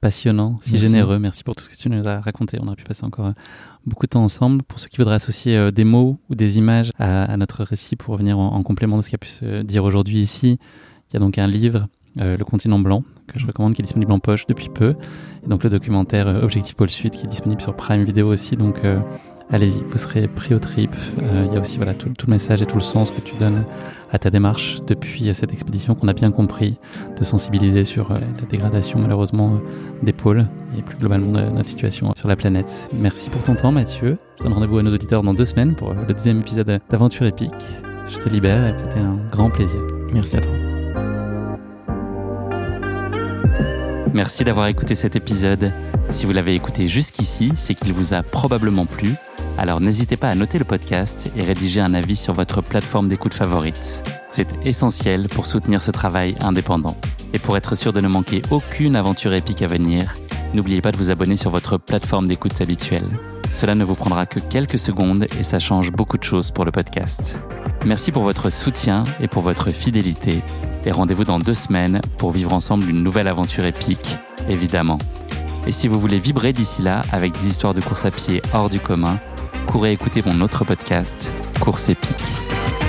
Passionnant, si généreux. Merci pour tout ce que tu nous as raconté. On aurait pu passer encore euh, beaucoup de temps ensemble. Pour ceux qui voudraient associer euh, des mots ou des images à, notre récit pour revenir en, complément de ce qui a pu se dire aujourd'hui ici, il y a donc un livre, euh, Le continent blanc, que je recommande, qui est disponible en poche depuis peu. Et donc le documentaire Objectif Pôle Sud, qui est disponible sur Prime Video aussi. Donc allez-y, vous serez pris au trip. Euh, il y a aussi voilà, tout, le message et tout le sens que tu donnes à ta démarche depuis cette expédition qu'on a bien compris, de sensibiliser sur euh, la dégradation malheureusement euh, des pôles et plus globalement de notre situation sur la planète. Merci pour ton temps Mathieu. Je donne rendez-vous à nos auditeurs dans deux semaines pour le deuxième épisode d'Aventure épique. Je te libère et c'était un grand plaisir. Merci à toi. Merci d'avoir écouté cet épisode. Si vous l'avez écouté jusqu'ici, c'est qu'il vous a probablement plu alors n'hésitez pas à noter le podcast et rédiger un avis sur votre plateforme d'écoute favorite. C'est essentiel pour soutenir ce travail indépendant. Et pour être sûr de ne manquer aucune aventure épique à venir, n'oubliez pas de vous abonner sur votre plateforme d'écoute habituelle. Cela ne vous prendra que quelques secondes et ça change beaucoup de choses pour le podcast. Merci pour votre soutien et pour votre fidélité. Et rendez-vous dans deux semaines pour vivre ensemble une nouvelle aventure épique, évidemment. Et si vous voulez vibrer d'ici là avec des histoires de course à pied hors du commun, courez écouter mon autre podcast, Course épique.